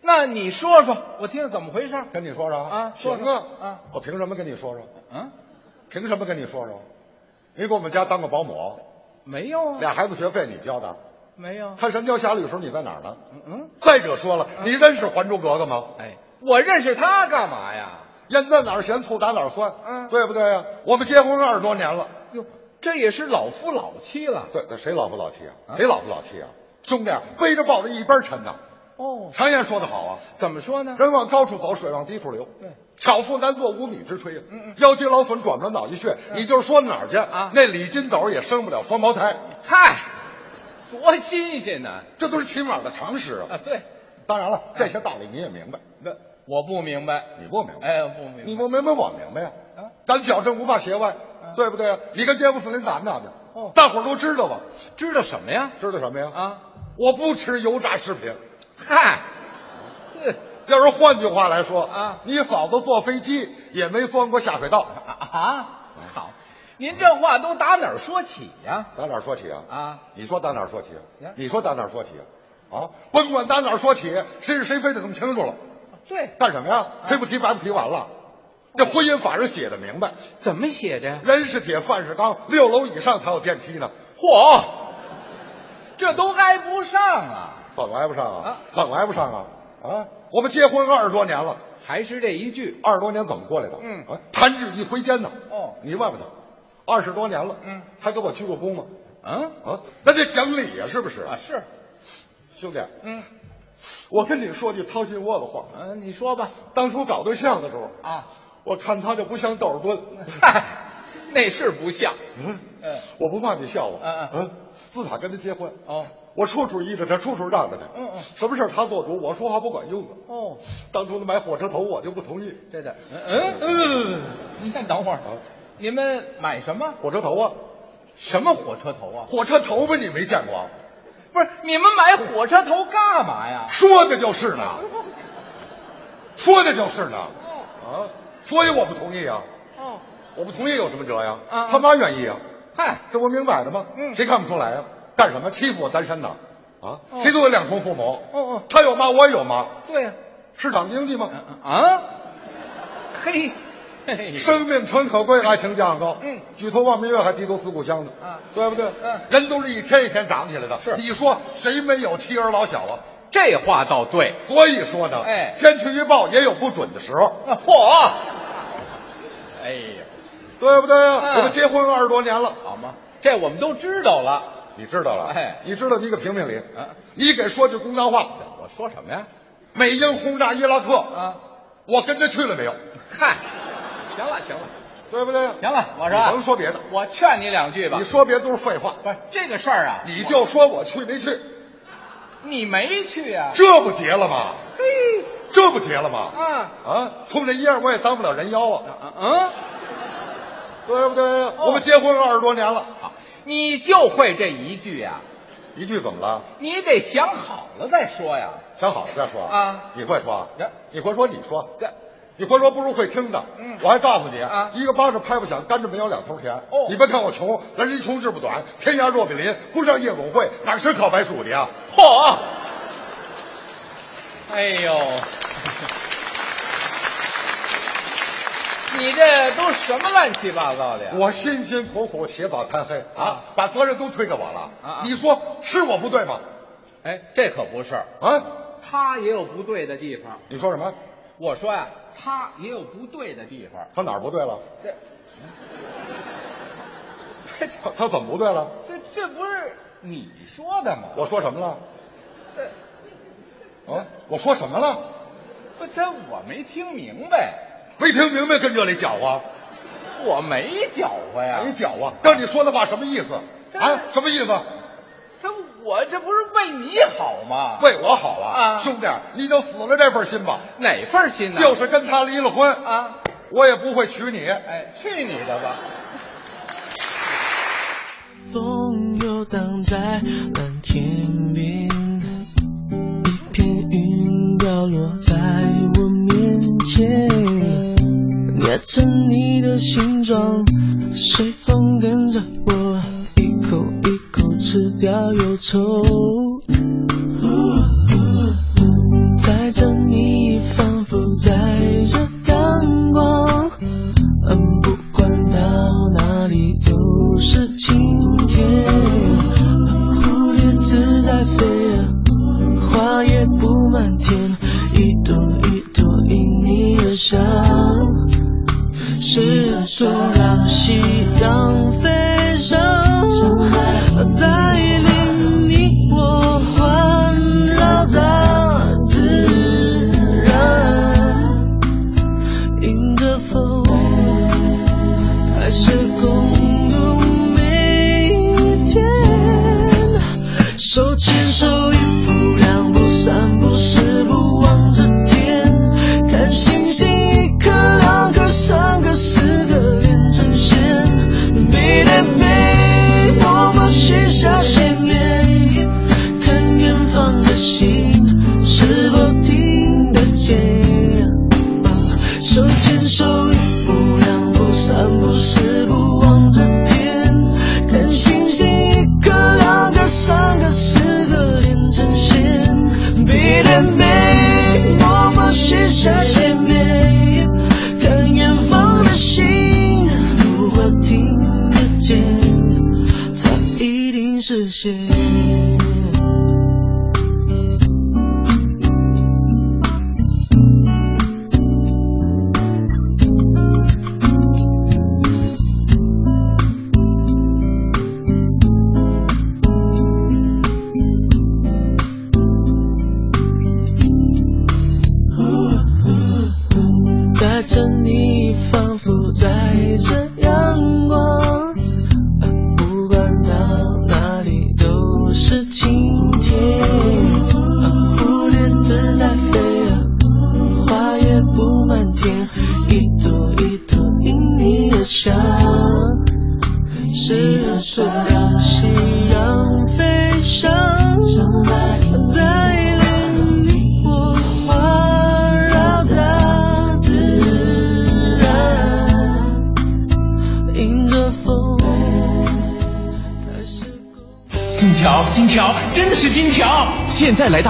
那你说说，我听听怎么回事？跟你说说啊行说说啊，啊，我凭什么跟你说说？嗯，凭什么跟你说说？你给我们家当个保姆，没有啊，俩孩子学费你交的，没有。看《神雕侠侣》时候你在哪儿呢？嗯嗯，再者说了，你认识《还珠格格》吗？哎，我认识他干嘛呀？烟在哪儿咸，醋打哪儿酸，嗯对不对呀？我们结婚二十多年了，哟，这也是老夫老妻了。对，对谁老夫老妻啊？谁老夫老妻啊？兄弟啊，背着抱着一边沉呐。哦，常言说得好啊，怎么说呢？人往高处走，水往低处流。对，巧妇难做无米之炊啊。嗯嗯腰肌劳损转不了脑溢血，你就是说哪儿去啊那李金斗也生不了双胞胎，嗨，多新鲜呢！这都是起码的常识啊。啊，对，当然了，这些道理你也明白，那我不明白。你不明白，哎，我不明白。你不明白，我明白呀。啊咱矫正不怕邪歪，对不对啊？你跟杰夫斯林打那的，哦大伙儿都知道吧？知道什么呀？知道什么呀？啊，我不吃油炸食品。嗨，哼要是换句话来说啊你嫂子坐飞机也没钻过下水道，啊，好，您这话都打哪儿说起呀？打哪儿说起啊？啊，你说打哪儿说起呀啊？你说打哪儿说起啊？啊，甭管打哪儿说起，谁是谁非得弄清楚了。对，干什么呀？黑不提白不提，完了。这婚姻法上写的明白，怎么写的呀？人是铁，饭是钢，六楼以上才有电梯呢。嚯，这都挨不上啊！怎么挨不上啊啊？怎么挨不上啊？啊，我们结婚二十多年了，还是这一句。二十多年怎么过来的？嗯啊，弹指一挥间呢。哦你问问他，二十多年了，嗯，他给我鞠过躬吗？嗯啊，那得讲理呀，是不是？啊，是，兄弟，嗯。我跟你说句掏心窝子话，嗯，你说吧。当初搞对象的时候，啊，我看他就不像窦尔敦。嗨，那是不像。嗯，嗯。我不怕你笑话。嗯嗯，自打跟他结婚，哦。我处处依着他，处处让着他。嗯嗯。什么事儿他做主，我说话不管用啊。哦，当初他买火车头，我就不同意。对的，嗯嗯，嗯，你先等会儿。啊，你们买什么？火车头啊，什么火车头啊？火车头吧，你没见过？不是，你们买火车头干嘛呀？说的就是呢，说的就是呢。啊，所以我不同意啊。哦，我不同意有什么辙呀？他妈愿意啊。嗨，这不明摆着吗？嗯谁看不出来啊？干什么欺负我单身呢？啊，哦谁都有两重父母。哦哦他有妈，我也有妈，对呀，市场经济吗？啊，嘿生命诚可贵，爱情价高。嗯举头望明月，还低头思故乡呢。啊对不对？嗯人都是一天一天长起来的。是你说谁没有妻儿老小啊？这话倒对。所以说呢，哎天气预报也有不准的时候，嚯！哎呀，对不对呀？嗯我们结婚二十多年了，好吗？这我们都知道了。你知道了？哎你知道你给评评理。嗯你给说句公道话，我说什么呀？美英轰炸伊拉克，啊，我跟着去了没有？嗨，行了行了对不对？行了，我你说，甭说别的，我劝你两句吧你。说别的都是废话。不是这个事儿啊，你就说我去没去，你没去呀？这不结了吗？嘿，这不结了吗？啊啊，冲这一样我也当不了人妖啊，嗯，对不对？哦我们结婚二十多年了，好，你就会这一句呀？一句怎么了？你得想好了再说呀。想好了再说啊。你会说呀？你会说？你说？这你会说不如会听的。嗯我还告诉你啊一个巴掌拍不响，甘蔗没有两头甜。哦你别看我穷，人一穷志不短，天涯若比邻，不上夜总会哪是烤白薯的呀？嚯！哎呦，你这都什么乱七八糟的呀？我辛辛苦苦起早贪黑啊，把责任都推给我了。啊你说是我不对吗？哎，这可不是，啊，他也有不对的地方。你说什么？我说呀，他也有不对的地方。他哪儿不对了？这 他他怎么不对了？这这不是你说的吗？我说什么了？这啊，我说什么了？不，这我没听明白，没听明白，跟这里搅和，我没搅和呀。没搅和。但你说的话什么意思？啊，什么意思？这我这不是为你好吗？为我好啊，啊兄弟，你就死了这份心吧。哪份心呢？就是跟他离了婚啊，我也不会娶你。哎，去你的吧！风游荡在蓝天边，一片云掉落在我面前，捏成你的形状，随风跟着我，一口吃掉忧愁。载着你，仿佛载着阳光，嗯，不管到哪里都是晴天。蝴蝶自在飞啊，花也布满天，一朵一朵因你而香。是说让夕阳飞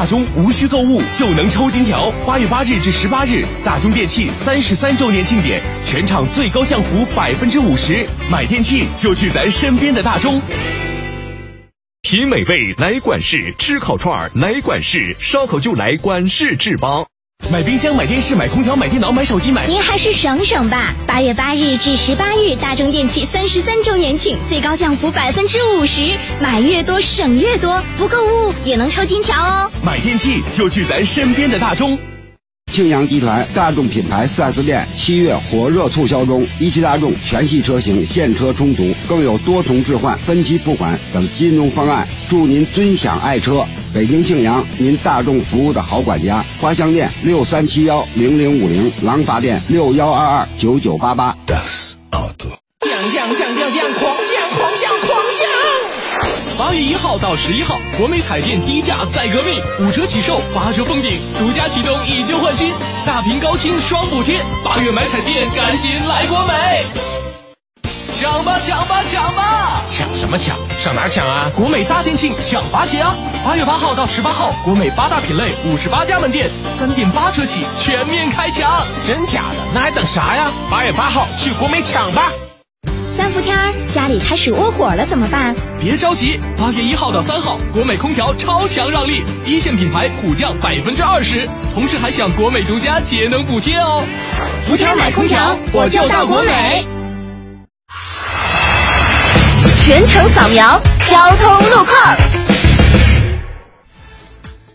大中无需购物就能抽金条。八月八日至十八日，大中电器三十三周年庆典，全场最高降幅百分之五十，买电器就去咱身边的大中。品美味来管事，吃烤串来管事，烧烤就来管事制邦。买冰箱、买电视、买空调、买电脑、买手机、买……您还是省省吧。八月八日至十八日，大中电器三十三周年庆，最高降幅百分之五十，买越多省越多，不购物也能抽金条哦。买电器就去咱身边的大中。庆阳集团大众品牌 4S 店七月火热促销中，一汽大众全系车型现车充足，更有多重置换、分期付款等金融方案，祝您尊享爱车。北京庆阳，您大众服务的好管家。花乡店六三七幺零零五零，廊坊店六幺二二九九八八。Das Auto 降降降降降，狂降狂降狂降！八月一号到十一号，国美彩电低价再革命，五折起售，八折封顶，独家启动以旧换新，大屏高清双补贴，八月买彩电赶紧来国美。抢吧抢吧抢吧！抢什么抢？上哪儿抢啊？国美大店庆抢八节啊！八月八号到十八号，国美八大品类五十八家门店，三点八折起，全面开抢！真假的？那还等啥呀？八月八号去国美抢吧！三伏天儿家里开始窝火了怎么办？别着急，八月一号到三号，国美空调超强让利，一线品牌普降百分之二十，同时还享国美独家节能补贴哦。伏天买空调，我就到国美。全程扫描交通路况。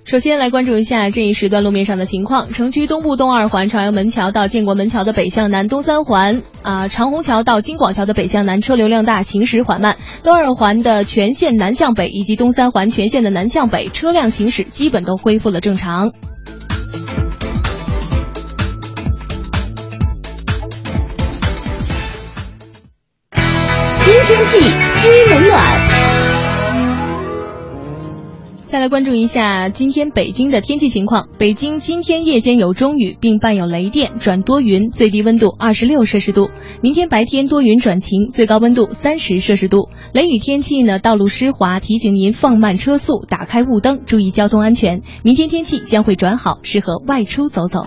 首先来关注一下这一时段路面上的情况。城区东部东二环朝阳门桥到建国门桥的北向南东三环啊、长虹桥到金广桥的北向南车流量大，行驶缓慢。东二环的全线南向北以及东三环全线的南向北车辆行驶基本都恢复了正常。天气知冷暖。再来关注一下今天北京的天气情况。北京今天夜间有中雨，并伴有雷电，转多云，最低温度二十六摄氏度。明天白天多云转晴，最高温度三十摄氏度。雷雨天气呢，道路湿滑，提醒您放慢车速，打开雾灯，注意交通安全。明天天气将会转好，适合外出走走。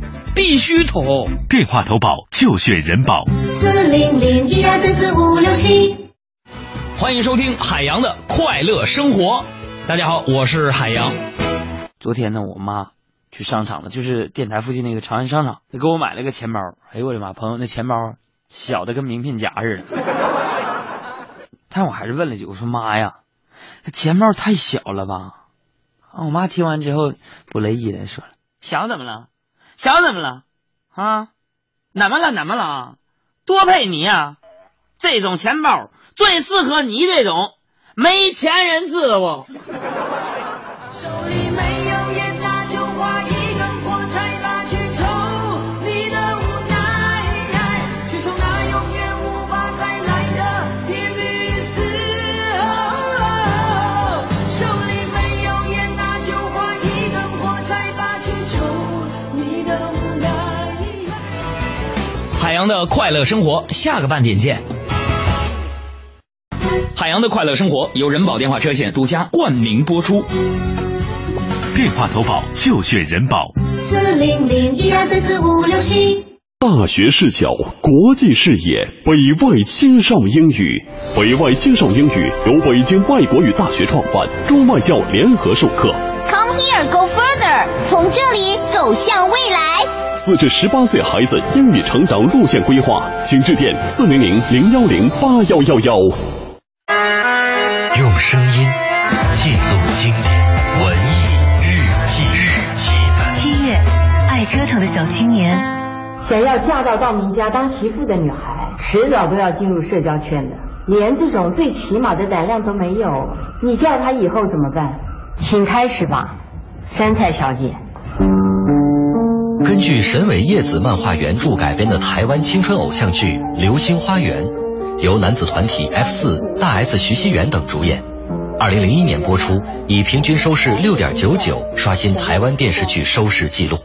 必须投！电话投保就选人保。四零零一二三四五六七。欢迎收听海洋的快乐生活。大家好，我是海洋。昨天呢，我妈去商场了，就是电台附近那个长安商场，她给我买了个钱包。哎呦我的妈，朋友，那钱包小的跟名片夹似的。但我还是问了句，我说妈呀，这钱包太小了吧？啊，我妈听完之后不乐意的说了：“小怎么了？想怎么了？啊，怎么了？怎么了？多配你呀、这种钱包。”最适合你这种没钱人知道不？洋的快乐生活，下个半点见。海洋的快乐生活由人保电话车险独家冠名播出。电话投保就选人保。四零零一二三四五六七。大学视角，国际视野，北外青少英语。北外青少英语由北京外国语大学创办，中外教联合授课。Come here, go further，从这里走向未来。四至十八岁孩子英语成长路线规划，请致电四零零零幺零八幺幺幺。用声音记录经典文艺日记日记本。七月，爱折腾的小青年，想要嫁到稻米家当媳妇的女孩，迟早都要进入社交圈的，连这种最起码的胆量都没有，你叫她以后怎么办？请开始吧，山菜小姐。根据神尾叶子漫画原著改编的台湾青春偶像剧《流星花园》，由男子团体 F 四、大 S 徐熙媛等主演。二零零一年播出，以平均收视六点九九刷新台湾电视剧收视纪录。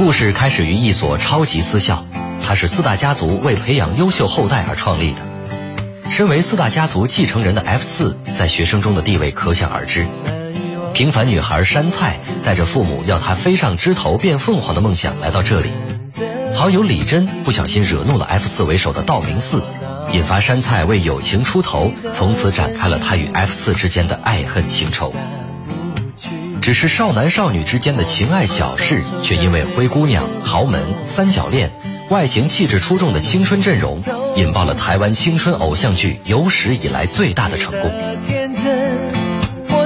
故事开始于一所超级私校，它是四大家族为培养优秀后代而创立的。身为四大家族继承人的 F 四，在学生中的地位可想而知。平凡女孩山菜带着父母要她飞上枝头变凤凰的梦想来到这里，好友李珍不小心惹怒了 F 四为首的道明寺，引发山菜为友情出头，从此展开了他与 F 四之间的爱恨情仇。只是少男少女之间的情爱小事，却因为灰姑娘、豪门、三角恋、外形气质出众的青春阵容，引爆了台湾青春偶像剧有史以来最大的成功。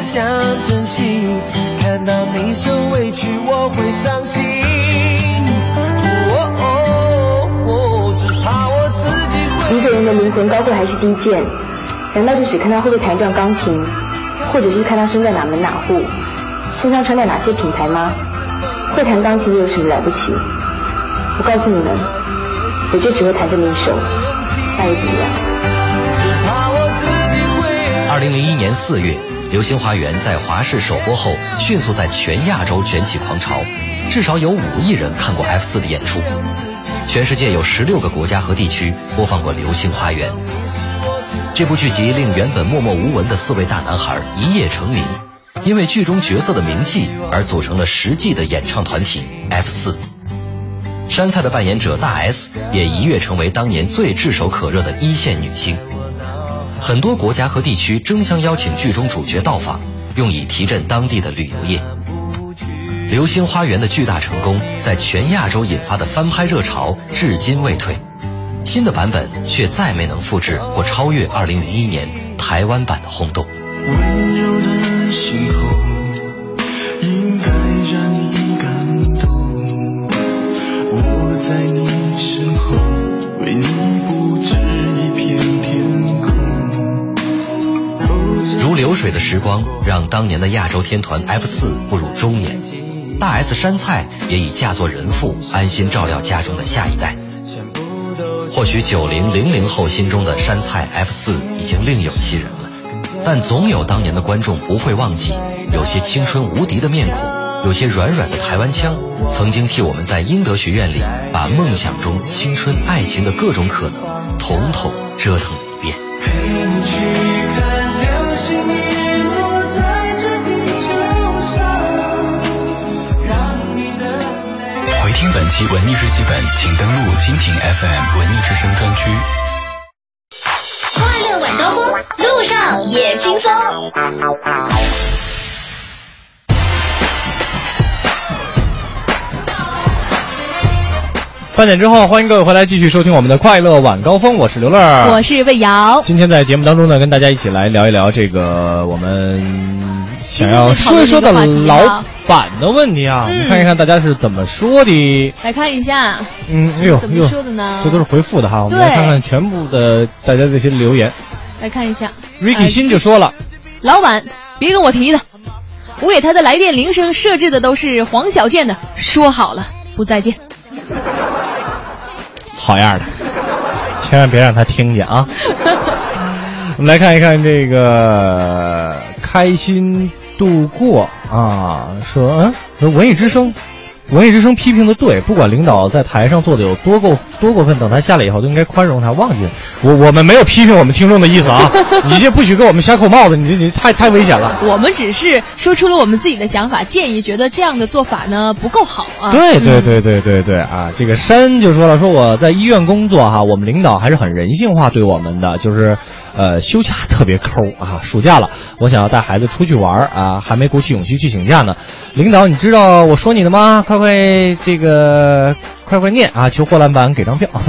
想珍惜，看到你受委屈，我会伤心。哦哦哦，只怕我自己会。一个人的灵魂高贵还是低贱？难道就只看他会不会弹一段钢琴，或者是看他生在哪门哪户，身上穿戴哪些品牌吗？会弹钢琴又有什么了不起？我告诉你们，我就只会弹这么一首，那又怎么样？二零零一年四月，《流星花园》在华视首播后，迅速在全亚洲卷起狂潮，至少有五亿人看过 F 四的演出。全世界有十六个国家和地区播放过《流星花园》。这部剧集令原本默默无闻的四位大男孩一夜成名，因为剧中角色的名气而组成了实际的演唱团体 F 四。山菜的扮演者大 S 也一跃成为当年最炙手可热的一线女星。很多国家和地区争相邀请剧中主角到访，用以提振当地的旅游业。《流星花园》的巨大成功，在全亚洲引发的翻拍热潮至今未退。新的版本却再没能复制或超越2001年台湾版的轰动。温柔的星空应该让你感动，我在你身后为你布置如流水的时光，让当年的亚洲天团 F 四步入中年，大 S 山菜也已嫁作人妇，安心照料家中的下一代。或许九零零零后心中的山菜 F 四已经另有其人了，但总有当年的观众不会忘记，有些青春无敌的面孔，有些软软的台湾腔，曾经替我们在英德学院里把梦想中青春爱情的各种可能，统统折腾一遍。听本期文艺日记本，请登录蜻蜓 FM 文艺之声专区。快乐晚高峰，路上也轻松。半点之后，欢迎各位回来继续收听我们的快乐晚高峰，我是刘乐，我是魏瑶。今天在节目当中呢，跟大家一起来聊一聊这个我们想要说一说的老板的问题啊，我们看一看大家是怎么说的。来看一下，嗯，哎呦，怎么说的呢？这都是回复的哈，我们来看看全部的大家这些留言。来看一下，Ricky 新就说了，老板别跟我提了，我给他的来电铃声设置的都是黄小健的，说好了不再见。好样的，千万别让他听见啊！我们来看一看这个开心度过啊，说嗯，说文艺之声，文艺之声批评的对，不管领导在台上做的有多过多过分，等他下来以后都应该宽容他，忘记。我我们没有批评我们听众的意思啊，你这不许给我们瞎扣帽子，你你太太危险了。我们只是说出了我们自己的想法建议，觉得这样的做法呢不够好啊。对对对对对对啊！这个山就说了，说我在医院工作哈，我们领导还是很人性化对我们的，就是呃休假特别抠啊。暑假了，我想要带孩子出去玩啊，还没鼓起勇气去请假呢。领导，你知道我说你的吗？快快这个快快念啊！求货篮板给张票。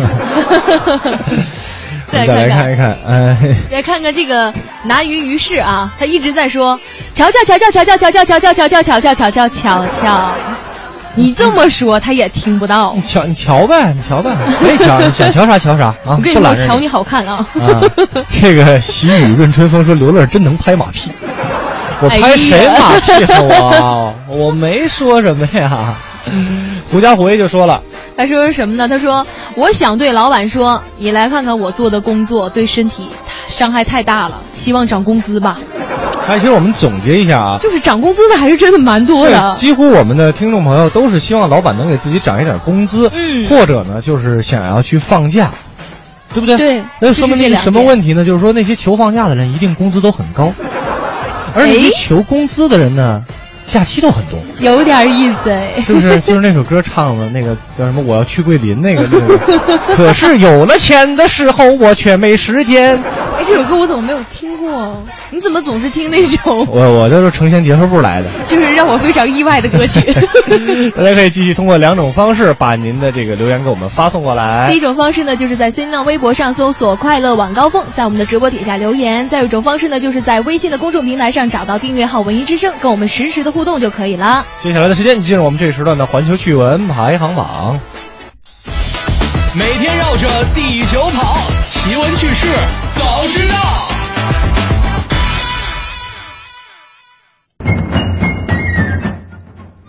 再来看一看，哎，来看看这个拿鱼于是啊，他一直在说瞧瞧瞧瞧瞧瞧瞧瞧瞧瞧瞧瞧瞧瞧瞧瞧瞧瞧，你这么说他也听不到。你瞧你瞧呗，你瞧呗，可以瞧，你 想瞧啥瞧啥啊！我跟你说，瞧你好看啊！啊，这个喜雨润春风说刘乐真能拍马屁，我拍谁马屁了我？我没说什么呀。狐假虎威就说了，他说什么呢？他说我想对老板说，你来看看我做的工作对身体伤害太大了，希望涨工资吧。哎，其实我们总结一下啊，就是涨工资的还是真的蛮多的。几乎我们的听众朋友都是希望老板能给自己涨一点工资，嗯，或者呢就是想要去放假，对不对？对，那说明什么问题呢？就是说那些求放假的人一定工资都很高，而那些求工资的人呢？假期都很多，有点意思哎，是不是？就是那首歌唱的那个叫什么？我要去桂林那个那个。可是有了钱的时候，我却没时间。哎，这首歌我怎么没有听过？你怎么总是听那种我我这是城乡结合部来的。就是让我非常意外的歌曲？大家可以继续通过两种方式把您的这个留言给我们发送过来。第一种方式呢，就是在新浪微博上搜索“快乐晚高峰”，在我们的直播底下留言；再有一种方式呢，就是在微信的公众平台上找到订阅号“文艺之声”，跟我们实时的互动就可以了。接下来的时间进入我们这一时段的环球趣闻排行榜。每天绕着地球跑，奇闻趣事早知道。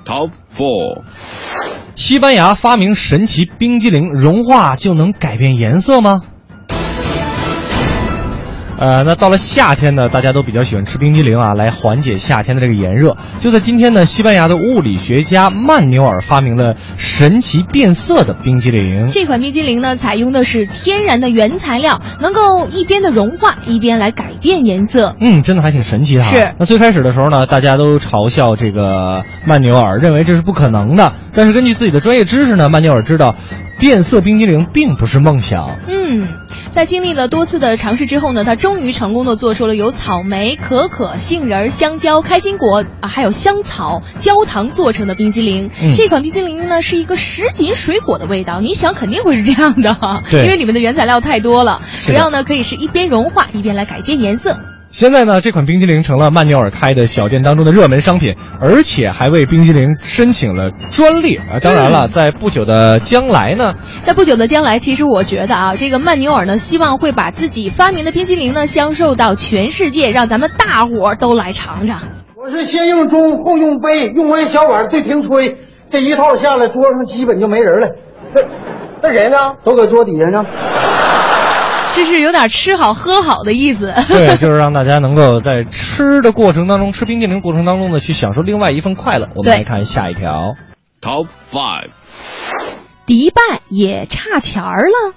Top Four，西班牙发明神奇冰激凌，融化就能改变颜色吗？呃，那到了夏天呢，大家都比较喜欢吃冰激凌啊，来缓解夏天的这个炎热。就在今天呢，西班牙的物理学家曼纽尔发明了神奇变色的冰激凌。这款冰激凌呢，采用的是天然的原材料，能够一边的融化，一边来改变颜色。嗯，真的还挺神奇的哈。是那最开始的时候呢，大家都嘲笑这个曼纽尔，认为这是不可能的。但是根据自己的专业知识呢，曼纽尔知道，变色冰激凌并不是梦想。嗯，在经历了多次的尝试之后呢，他终于成功的做出了由草莓、可可、杏仁、香蕉、开心果啊，还有香草、焦糖做成的冰激凌。嗯这款冰激凌呢是一个什锦水果的味道，你想肯定会是这样的，对因为里面的原材料太多了。主要呢可以是一边融化一边来改变颜色。现在呢，这款冰激凌成了曼纽尔开的小店当中的热门商品，而且还为冰激凌申请了专利啊！当然了，在不久的将来呢，在不久的将来，其实我觉得啊，这个曼纽尔呢，希望会把自己发明的冰激凌呢销售到全世界，让咱们大伙儿都来尝尝。我是先用盅后用杯，用完小碗对瓶吹，这一套下来，桌上基本就没人了。这这人呢？都搁桌底下呢。这是有点吃好喝好的意思。对，就是让大家能够在吃的过程当中，吃冰激凌过程当中呢，去享受另外一份快乐。我们来看下一条。Top Five，迪拜也差钱儿了。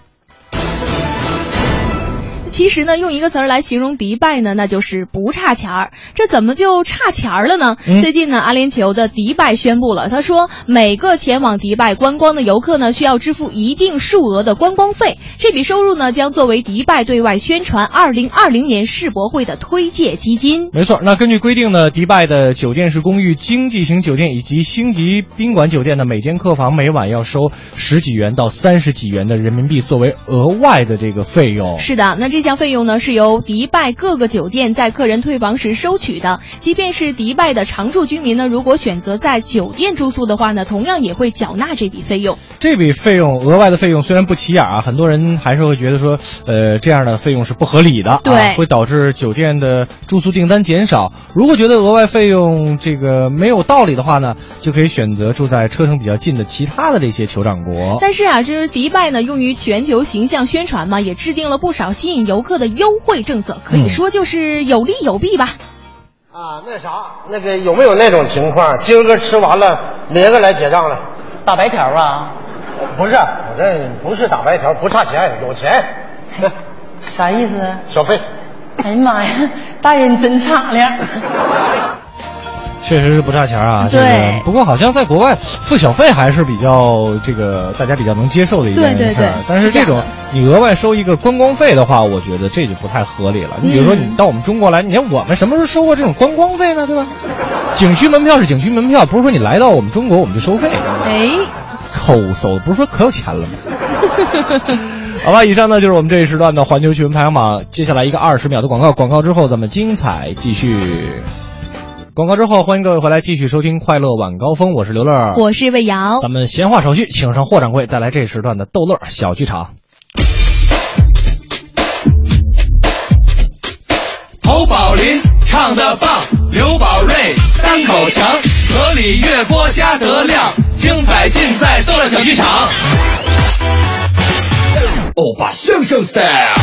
其实呢，用一个词儿来形容迪拜呢，那就是不差钱儿。这怎么就差钱儿了呢？嗯最近呢，阿联酋的迪拜宣布了，他说每个前往迪拜观光的游客呢，需要支付一定数额的观光费，这笔收入呢，将作为迪拜对外宣传2020年世博会的推介基金。没错，那根据规定呢，迪拜的酒店式公寓、经济型酒店以及星级宾馆酒店的，每间客房每晚要收十几元到三十几元的人民币作为额外的这个费用。是的，那这项费用呢是由迪拜各个酒店在客人退房时收取的。即便是迪拜的常住居民呢，如果选择在酒店住宿的话呢，同样也会缴纳这笔费用。这笔费用额外的费用虽然不起眼啊，很多人还是会觉得说，呃，这样的费用是不合理的，对啊，会导致酒店的住宿订单减少。如果觉得额外费用这个没有道理的话呢，就可以选择住在车程比较近的其他的这些酋长国。但是啊，这是迪拜呢，用于全球形象宣传嘛，也制定了不少吸引游客的优惠政策，可以说就是有利有弊吧。啊，那啥，那个有没有那种情况，今儿个吃完了，明儿个来结账了？打白条啊？不是，我这不是打白条，不差钱，有钱。啥意思？小费。哎呀妈呀，大爷你真敞亮。确实是不差钱啊，这对个不过好像在国外付小费还是比较这个大家比较能接受的一件事儿。对对对但是这种你额外收一个观光费的话，我觉得这就不太合理了。你比如说嗯你到我们中国来，你看我们什么时候收过这种观光费呢？对吧？景区门票是景区门票，不是说你来到我们中国我们就收费。哎，抠搜，不是说可有钱了吗？好吧，以上呢就是我们这一时段的环球新闻排行榜。接下来一个二十秒的广告，广告之后咱们精彩继续。广告之后，欢迎各位回来继续收听《快乐晚高峰》，我是刘乐，我是魏瑶。咱们闲话少叙，请上霍掌柜带来这时段的逗乐小剧场。侯宝林唱的棒，刘宝瑞单口强，河里月波加德亮，精彩尽在逗乐小剧场。欧巴相声 style。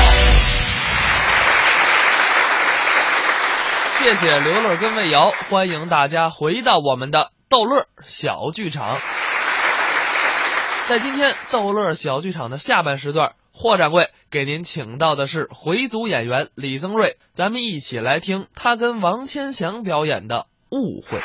谢谢刘乐跟魏瑶，欢迎大家回到我们的逗乐小剧场。在今天逗乐小剧场的下半时段，霍掌柜给您请到的是回族演员李增瑞，咱们一起来听他跟王千祥表演的《误会》。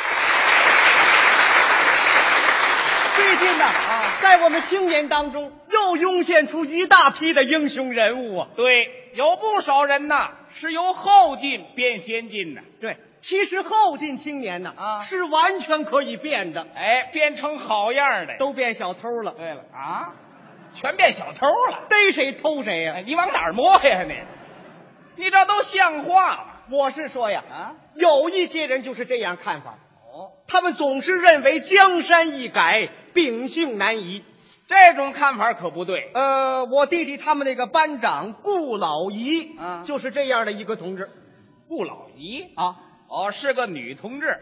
最近呢啊，在我们青年当中又涌现出一大批的英雄人物啊。对，有不少人呐是由后进变先进的。对，其实后进青年呐啊是完全可以变的，哎，变成好样的，都变小偷了。对了啊，全变小偷了，逮谁偷谁呀、哎，你往哪儿摸呀你？你这都像话吗？我是说呀，啊，有一些人就是这样看法。哦，他们总是认为江山易改，秉性难移。这种看法可不对。呃，我弟弟他们那个班长顾老姨，啊就是这样的一个同志。顾老姨啊，哦，是个女同志。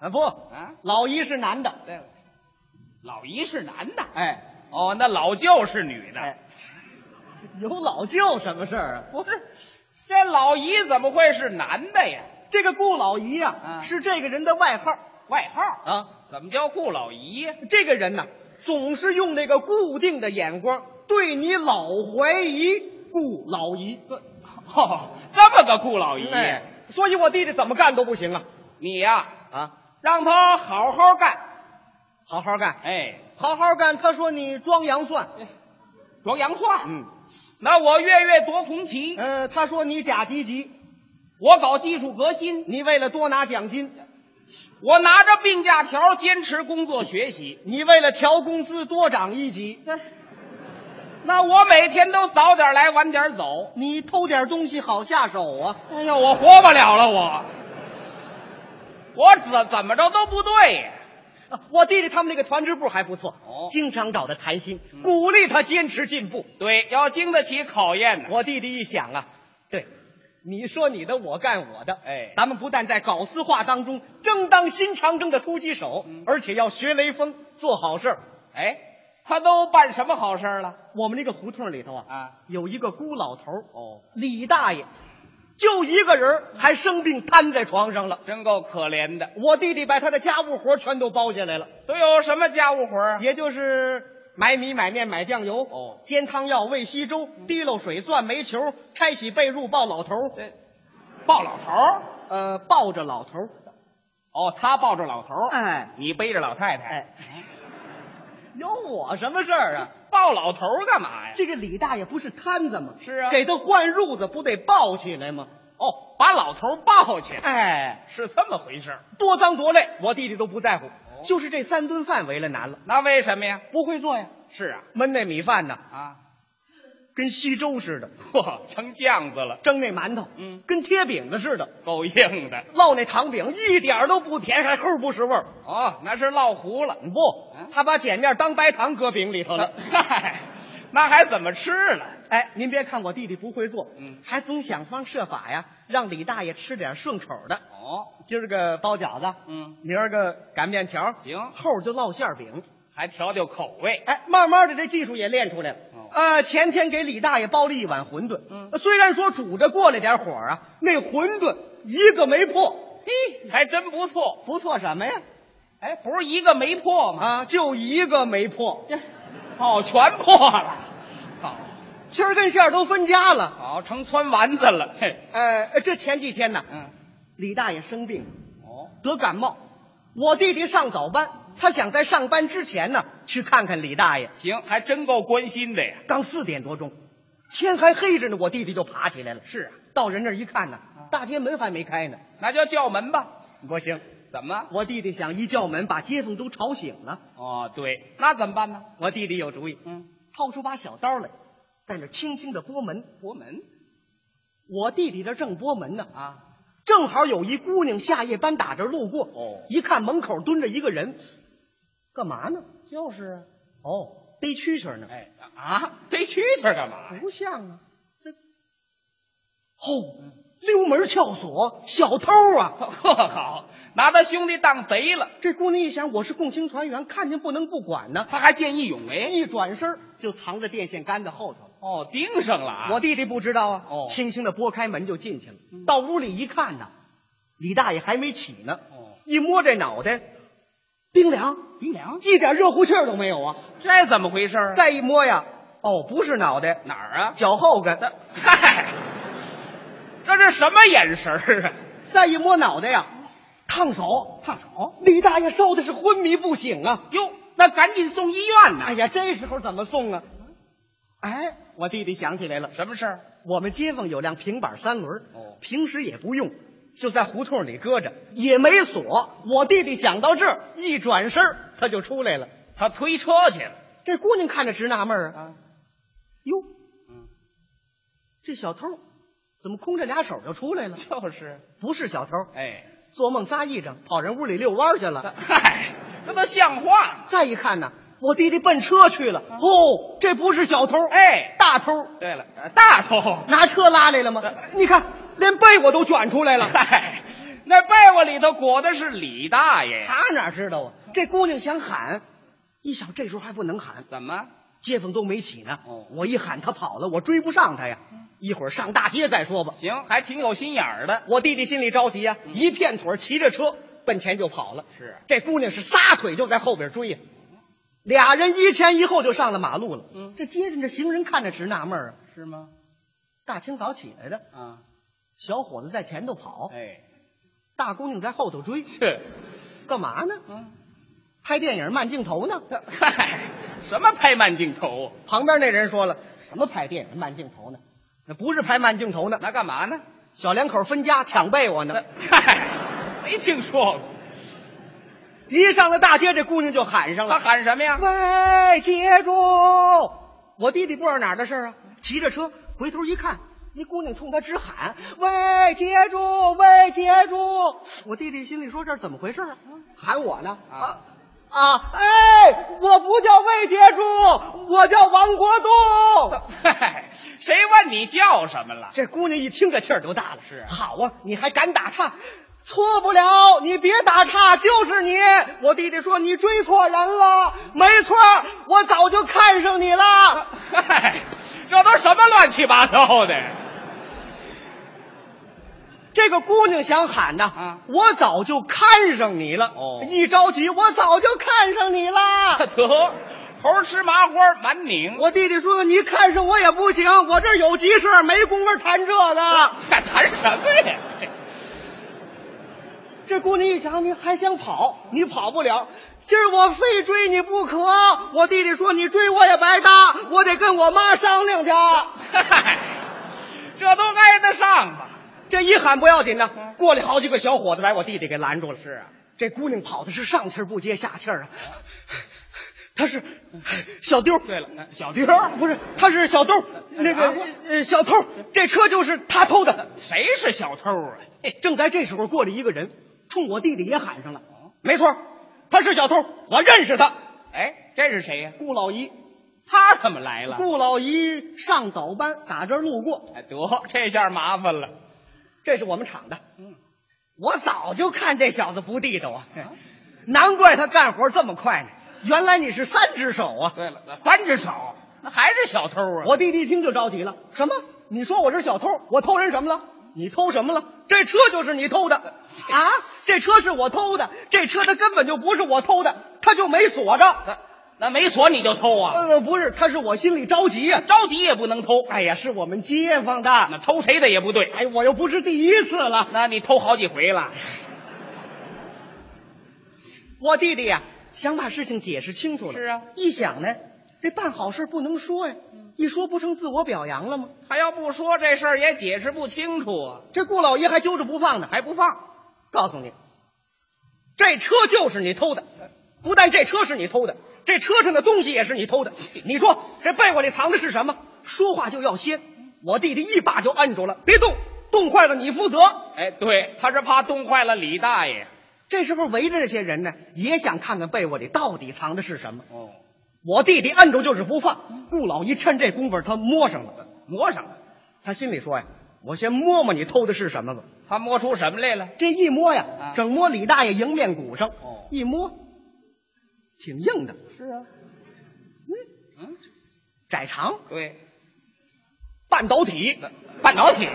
啊不，啊，老姨是男的。对了，老姨是男的。哎，哦，那老舅是女的。哎，有老舅什么事儿啊？不是，这老姨怎么会是男的呀？这个顾老仪啊，啊。是这个人的外号。外号？啊。怎么叫顾老姨？这个人呢，总是用那个固定的眼光对你老怀疑。顾老姨，哦，这么个顾老姨，哎，所以我弟弟怎么干都不行啊。你呀，啊，让他好好干，好好干，哎，好好干。他说你装洋蒜，装洋蒜，嗯，那我月月夺红旗，呃，他说你假积极，我搞技术革新，你为了多拿奖金，我拿着病假条坚持工作学习，你为了调工资多涨一级。那我每天都早点来，晚点走。你偷点东西好下手啊！哎呀，我活不了了，我，我怎怎么着都不对呀。啊我弟弟他们那个团支部还不错，哦经常找他谈心，鼓励他坚持进步。对，要经得起考验呢。我弟弟一想啊，对，你说你的，我干我的，哎咱们不但在搞私化当中争当新长征的突击手，而且要学雷锋，做好事儿。哎，他都办什么好事了？我们那个胡同里头啊，啊，有一个孤老头儿哦，李大爷，就一个人，还生病瘫在床上了。真够可怜的。我弟弟把他的家务活全都包下来了，都有什么家务活啊？也就是买米、买面、买酱油，哦煎汤药、喂稀粥、滴漏水、钻煤球、拆洗被褥、抱老头抱老头儿。呃，抱着老头儿，哦，他抱着老头儿，哎你背着老太太。哎，有我什么事儿啊？抱老头儿干嘛呀？这个李大爷不是瘫子吗？是啊给他换褥子不得抱起来吗？哦，把老头儿抱起来，哎，是这么回事儿。多脏多累，我弟弟都不在乎，就是这三顿饭为了难了，那为什么呀？不会做呀。是啊，焖那米饭呢，啊，跟稀粥似的；嚯，成酱子了，蒸那馒头，嗯，跟贴饼子似的；够硬的。烙那糖饼一点儿都不甜，还齁不是味儿。哦，那是烙糊了。不，他把碱面当白糖搁饼里头了。嗨，那还怎么吃呢？哎，您别看我弟弟不会做，嗯，还总想方设法呀，让李大爷吃点顺口的。哦，今儿个包饺子，嗯，明儿个擀面条，行，后儿就烙馅儿饼，还调调口味。哎，慢慢的这技术也练出来了。哦呃，前天给李大爷包了一碗馄饨，嗯虽然说煮着过了点火啊，那馄饨一个没破，嘿，还真不错。不错什么呀？哎，不是一个没破吗？啊，就一个没破，哦，全破了。好，芯儿跟馅儿都分家了。好，成汆丸子了。嘿，呃，这前几天呢，嗯，李大爷生病，哦，得感冒，我弟弟上早班，他想在上班之前呢去看看李大爷。行，还真够关心的呀。刚四点多钟，天还黑着呢，我弟弟就爬起来了。是啊，到人那儿一看呢，大街门还没开呢。那就叫门吧。不行，怎么？我弟弟想一叫门，把街坊都吵醒了。哦，对，那怎么办呢？我弟弟有主意，嗯，掏出把小刀来，在那轻轻的拨门。拨门。我弟弟这正拨门呢，啊，正好有一姑娘下夜班打这路过。哦一看门口蹲着一个人，干嘛呢？就是啊。哦，逮蛐蛐呢。哎啊，逮蛐蛐干嘛？不像啊，这哦，溜门撬锁，小偷啊！呵，好，拿他兄弟当贼了。这姑娘一想，我是共青团员，看见不能不管呢。他还见义勇为，一转身就藏在电线杆子后头。哦，盯上了啊！我弟弟不知道啊，哦轻轻的拨开门就进去了。到屋里一看呢，李大爷还没起呢。哦，一摸这脑袋，冰凉，冰凉，一点热乎气儿都没有啊。这怎么回事啊？再一摸呀，哦，不是脑袋，哪儿啊？脚后跟。嗨，这是什么眼神儿啊？再一摸脑袋呀，烫手，烫手。李大爷烧的是昏迷不醒啊！哟，那赶紧送医院呐。哎呀，这时候怎么送啊？哎，我弟弟想起来了，什么事儿？我们街坊有辆平板三轮，哦，平时也不用，就在胡同里搁着，也没锁。我弟弟想到这儿，一转身他就出来了，他推车去了。这姑娘看着直纳闷儿啊，哟，这小偷怎么空着俩手就出来了？就是，不是小偷，哎，做梦仨癔症，跑人屋里遛弯去了。嗨，这都像话。再一看呢，我弟弟奔车去了。哦，这不是小偷，哎，大偷。对了，大偷拿车拉来了吗？你看，连被窝都卷出来了。嗨，那被窝里头裹的是李大爷。他哪知道啊？这姑娘想喊，一想这时候还不能喊，怎么？街坊都没起呢。哦，我一喊他跑了，我追不上他呀。一会儿上大街再说吧。行，还挺有心眼儿的。我弟弟心里着急呀、嗯一片腿骑着车奔前就跑了。是，这姑娘是撒腿就在后边追呀、俩人一前一后就上了马路了。嗯，这街上这行人看着直纳闷儿啊。是吗？大清早起来的啊，小伙子在前头跑，哎，大姑娘在后头追，是干嘛呢？嗯，拍电影慢镜头呢。嗨，什么拍慢镜头？旁边那人说了，什么拍电影慢镜头呢？那不是拍慢镜头呢，那干嘛呢？小两口分家抢被窝呢。嗨，没听说过。一上了大街，这姑娘就喊上了。她喊什么呀？喂，接住！我弟弟不知道哪儿的事啊，骑着车回头一看，一姑娘冲他直喊：“喂，接住！喂，接住！”我弟弟心里说：“这是怎么回事啊？喊我呢？啊啊！哎，我不叫魏铁柱，我叫王国栋。嗨，谁问你叫什么了？这姑娘一听这气儿就大了。是啊好啊，你还敢打岔？错不了，你别打岔，就是你。我弟弟说你追错人了，没错，我早就看上你了。嗨，这都什么乱七八糟的？这个姑娘想喊呐，啊我早就看上你了。哦一着急，我早就看上你了。得，猴吃麻花满拧。我弟弟说你看上我也不行，我这儿有急事，没工夫谈这个。还谈什么呀？这姑娘一想，你还想跑，你跑不了。今儿我非追你不可。我弟弟说你追我也白搭，我得跟我妈商量去。嗨，这都挨得上吧？这一喊不要紧呢，过来好几个小伙子把我弟弟给拦住了。是啊，这姑娘跑的是上气不接下气啊。她是小丢儿，对了，小丢儿不是，她是小偷，那个呃小偷，这车就是他偷的。谁是小偷啊？正在这时候，过来一个人，冲我弟弟也喊上了。没错，他是小偷，我认识他。哎，这是谁呀？顾老姨，他怎么来了？顾老姨上早班，打这儿路过。哎，得，这下麻烦了。这是我们厂的。嗯，我早就看这小子不地道啊，难怪他干活这么快呢。原来你是三只手啊！对了，那三只手，那还是小偷啊！我弟弟一听就着急了，什么？你说我是小偷？我偷人什么了？你偷什么了？这车就是你偷的啊！这车是我偷的，这车它根本就不是我偷的，它就没锁着。那那没锁你就偷啊？呃，不是，他是我心里着急呀、着急也不能偷。哎呀，是我们街坊的，那偷谁的也不对。哎，我又不是第一次了。那你偷好几回了。我弟弟呀、想把事情解释清楚了。是啊，一想呢，这办好事不能说呀，一说不成自我表扬了吗？他要不说这事儿也解释不清楚啊，这顾老爷还揪着不放呢，还不放。告诉你，这车就是你偷的，不但这车是你偷的，这车上的东西也是你偷的。你说这被窝里藏的是什么？说话就要先。我弟弟一把就摁住了，别动，动坏了你负责。哎，对，他是怕冻坏了李大爷。这时候围着这些人呢，也想看看被窝里到底藏的是什么。哦，我弟弟摁住就是不放。顾老一趁这功夫，他摸上了，摸上了。他心里说呀：“我先摸摸你偷的是什么吧。他摸出什么来了？”这一摸呀，啊整摸李大爷迎面骨上。哦一摸，挺硬的，是啊，嗯嗯，窄长，对，半导体。半导体。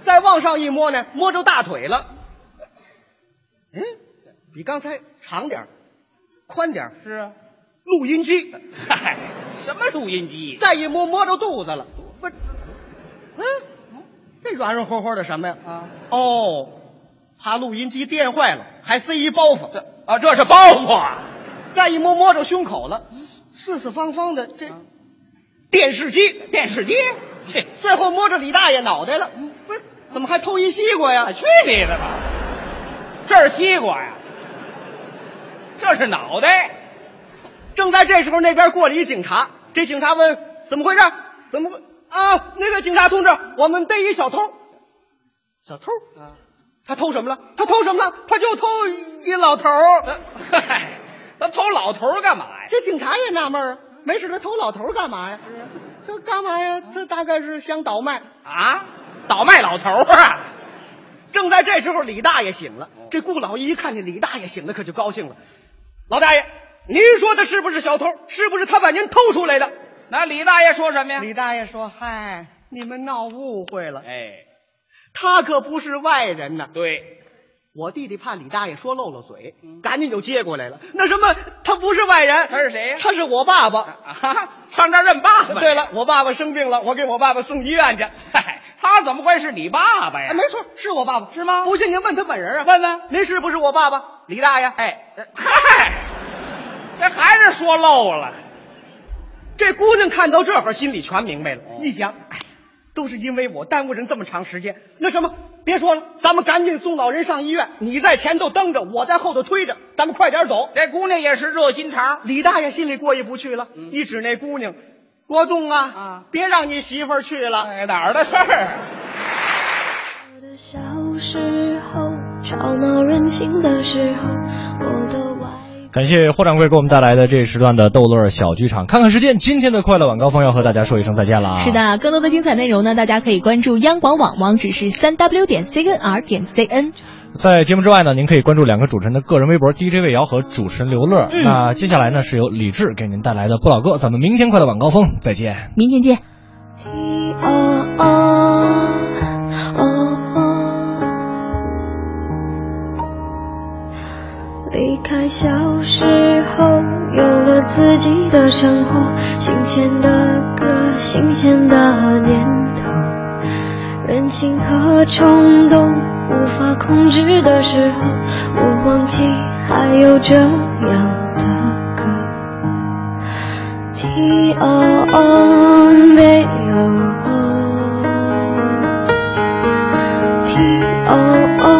再往上一摸呢，摸着大腿了。嗯，比刚才长点儿宽点儿是啊，录音机。嗨，什么录音机？再一摸，摸着肚子了。不是，嗯，这软软和和的什么呀？啊，哦，怕录音机电坏了，还塞一包袱。这啊，这是包袱啊。再一摸，摸着胸口了，四四方方的，这电视机，电视机，去，最后摸着李大爷脑袋了，嗯不是，怎么还偷一西瓜呀？去你的吧！这是西瓜呀，这是脑袋。正在这时候，那边过来一警察，这警察问怎么回事？怎么啊？那个警察同志，我们逮一小偷。小偷？啊，他偷什么了？他偷什么了？他就偷一老头儿。嗨，他偷老头儿干嘛呀？这警察也纳闷啊，没事，他偷老头儿干嘛呀？这干嘛呀？他大概是想倒卖啊，倒卖老头儿啊！正在这时候，李大爷醒了。这顾老一看见李大爷醒了，可就高兴了。老大爷，您说他是不是小偷？是不是他把您偷出来的？那李大爷说什么呀？李大爷说：“嗨，你们闹误会了。哎，他可不是外人呐。对，我弟弟怕李大爷说漏了嘴，赶紧就接过来了。那什么，他不是外人，他是谁呀？他是我爸爸。啊，上这儿认爸爸。对了，我爸爸生病了，我给我爸爸送医院去。嗨，他怎么会是你爸爸呀？哎，没错，是我爸爸，是吗？不信您问他本人啊。问问，您是不是我爸爸？李大爷。哎，嗨，这还是说漏了。这姑娘看到这会儿，心里全明白了。一想，哎，都是因为我耽误人这么长时间。那什么，别说了，咱们赶紧送老人上医院。你在前头蹬着，我在后头推着，咱们快点走。这姑娘也是热心肠。李大爷心里过意不去了，一指那姑娘，国栋啊，啊，别让你媳妇儿去了。哎，哪儿的事儿？小时候，吵闹任性的时候，我的外。感谢霍掌柜给我们带来的这一时段的逗乐小剧场。看看时间，今天的快乐晚高峰要和大家说一声再见了。是的，更多的精彩内容呢，大家可以关注央广网，网址是三 w 点 cnr 点 cn。在节目之外呢，您可以关注两个主持人的个人微博：DJ 魏瑶和主持人刘乐。嗯、那接下来呢，是由李志给您带来的不老歌。咱们明天快乐晚高峰再见，明天见。离开小时候，有了自己的生活，新鲜的歌，新鲜的念头，任性和冲动无法控制的时候，我忘记还有这样的歌。T O O B O T O O。